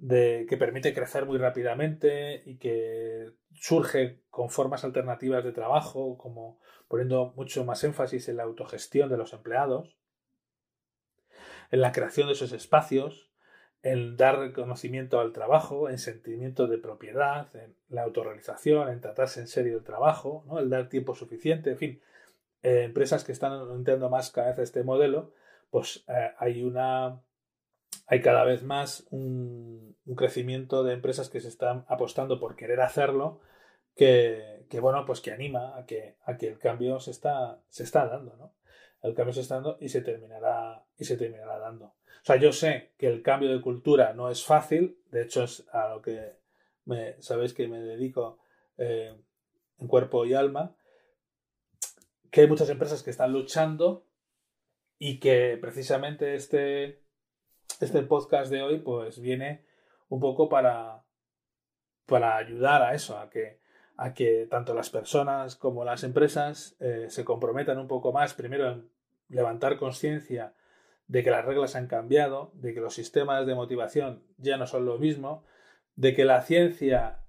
de que permite crecer muy rápidamente y que surge con formas alternativas de trabajo, como poniendo mucho más énfasis en la autogestión de los empleados, en la creación de esos espacios, en dar reconocimiento al trabajo, en sentimiento de propiedad, en la autorrealización, en tratarse en serio el trabajo, ¿no? el dar tiempo suficiente, en fin, eh, empresas que están entendiendo más cada vez este modelo, pues eh, hay una hay cada vez más un, crecimiento de empresas que se están apostando por querer hacerlo que, bueno pues que anima a que, el cambio se está, se está dando, ¿no? El cambio se está dando y se terminará y se terminará dando. O sea, yo sé que el cambio de cultura no es fácil, de hecho es a lo que sabéis que me dedico eh, en cuerpo y alma, que hay muchas empresas que están luchando y que precisamente este, este podcast de hoy pues viene un poco para, para ayudar a eso, a que, a que tanto las personas como las empresas eh, se comprometan un poco más, primero en levantar conciencia de que las reglas han cambiado, de que los sistemas de motivación ya no son lo mismo, de que la ciencia,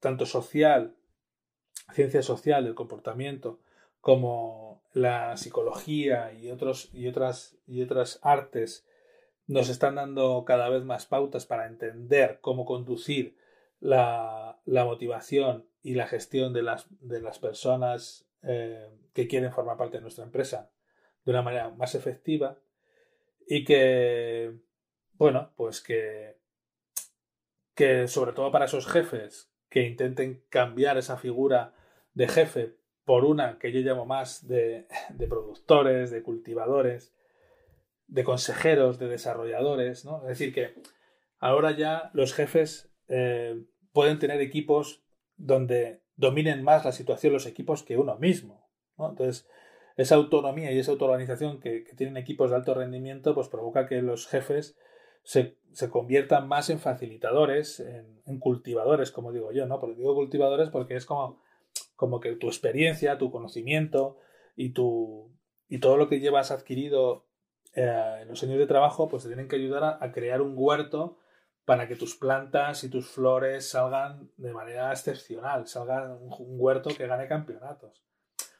tanto social, ciencia social del comportamiento, como la psicología y, otros, y, otras, y otras artes, nos están dando cada vez más pautas para entender cómo conducir la, motivación y la gestión de las, de las personas eh, que quieren formar parte de nuestra empresa de una manera más efectiva y que, bueno, pues que, que sobre todo para esos jefes que intenten cambiar esa figura de jefe por una que yo llamo más de, de productores, de cultivadores, de consejeros, de desarrolladores, ¿no? Es decir, que ahora ya los jefes eh, pueden tener equipos donde dominen más la situación los equipos que uno mismo. Entonces, esa autonomía y esa autoorganización que, que, tienen equipos de alto rendimiento, pues provoca que los jefes se, se conviertan más en facilitadores, en, en, cultivadores, como digo yo, ¿no? Porque digo cultivadores porque es como, como que tu experiencia, tu conocimiento y, tu, y todo lo que llevas adquirido eh, los años de trabajo, pues te tienen que ayudar a, a crear un huerto para que tus plantas y tus flores salgan de manera excepcional, salgan un, un huerto que gane campeonatos.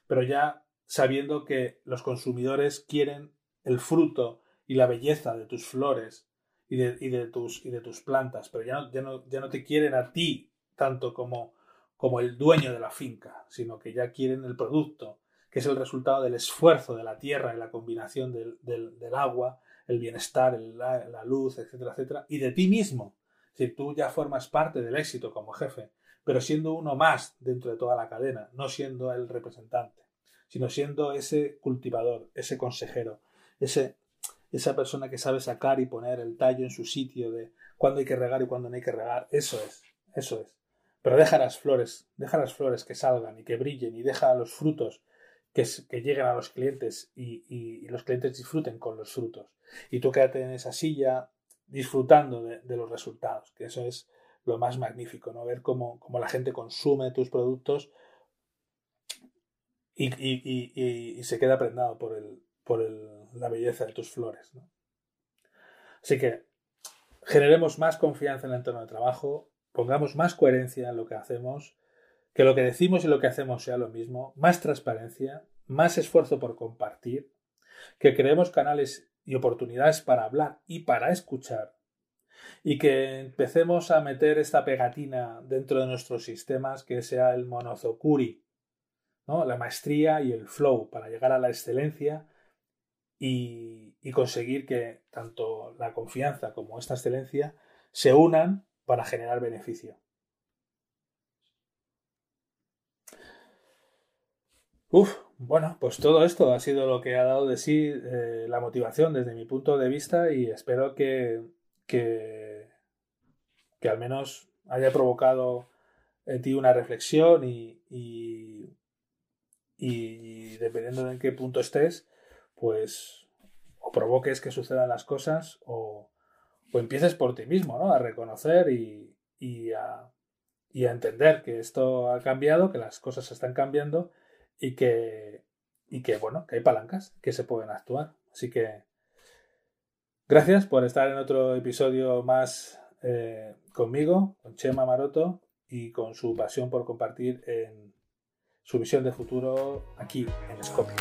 Pero ya sabiendo que los consumidores quieren el fruto y la belleza de tus flores y de, y de, tus, y de tus, plantas, pero ya no, ya, no, ya no, te quieren a ti tanto como, como el dueño de la finca, sino que ya quieren el producto, es el resultado del esfuerzo de la tierra y la combinación del, agua, el bienestar, la, luz, etcétera, etcétera, y de ti mismo. Es decir, tú ya formas parte del éxito como jefe, pero siendo uno más dentro de toda la cadena, no siendo el representante sino siendo ese cultivador, ese consejero, ese, esa persona que sabe sacar y poner el tallo en su sitio de cuándo hay que regar y cuándo no hay que regar. Eso es, eso es. Pero deja las flores, deja las flores que salgan y que brillen y deja los frutos que, lleguen a los clientes y, los clientes disfruten con los frutos. Y tú quédate en esa silla disfrutando de, los resultados, que eso es lo más magnífico, ¿no? Ver cómo, cómo la gente consume tus productos y, se queda prendado por, el, por el, la belleza de tus flores. Así que generemos más confianza en el entorno de trabajo, pongamos más coherencia en lo que hacemos, que lo que decimos y lo que hacemos sea lo mismo, más transparencia, más esfuerzo por compartir, que creemos canales y oportunidades para hablar y para escuchar, y que empecemos a meter esta pegatina dentro de nuestros sistemas que sea el monozokuri, ¿no? la maestría y el flow para llegar a la excelencia y, y, conseguir que tanto la confianza como esta excelencia se unan para generar beneficio. Uf, bueno, pues todo esto ha sido lo que ha dado de sí eh, la motivación desde mi punto de vista y espero que, que, que al menos haya provocado en ti una reflexión y, y dependiendo de en qué punto estés, pues o provoques que sucedan las cosas o, o empieces por ti mismo, ¿no? A reconocer y, y, a, y a entender que esto ha cambiado, que las cosas están cambiando y que, y que, bueno, que hay palancas que se pueden actuar. Así que gracias por estar en otro episodio más eh, conmigo, con Chema Maroto y con su pasión por compartir en su visión de futuro aquí en Scopio.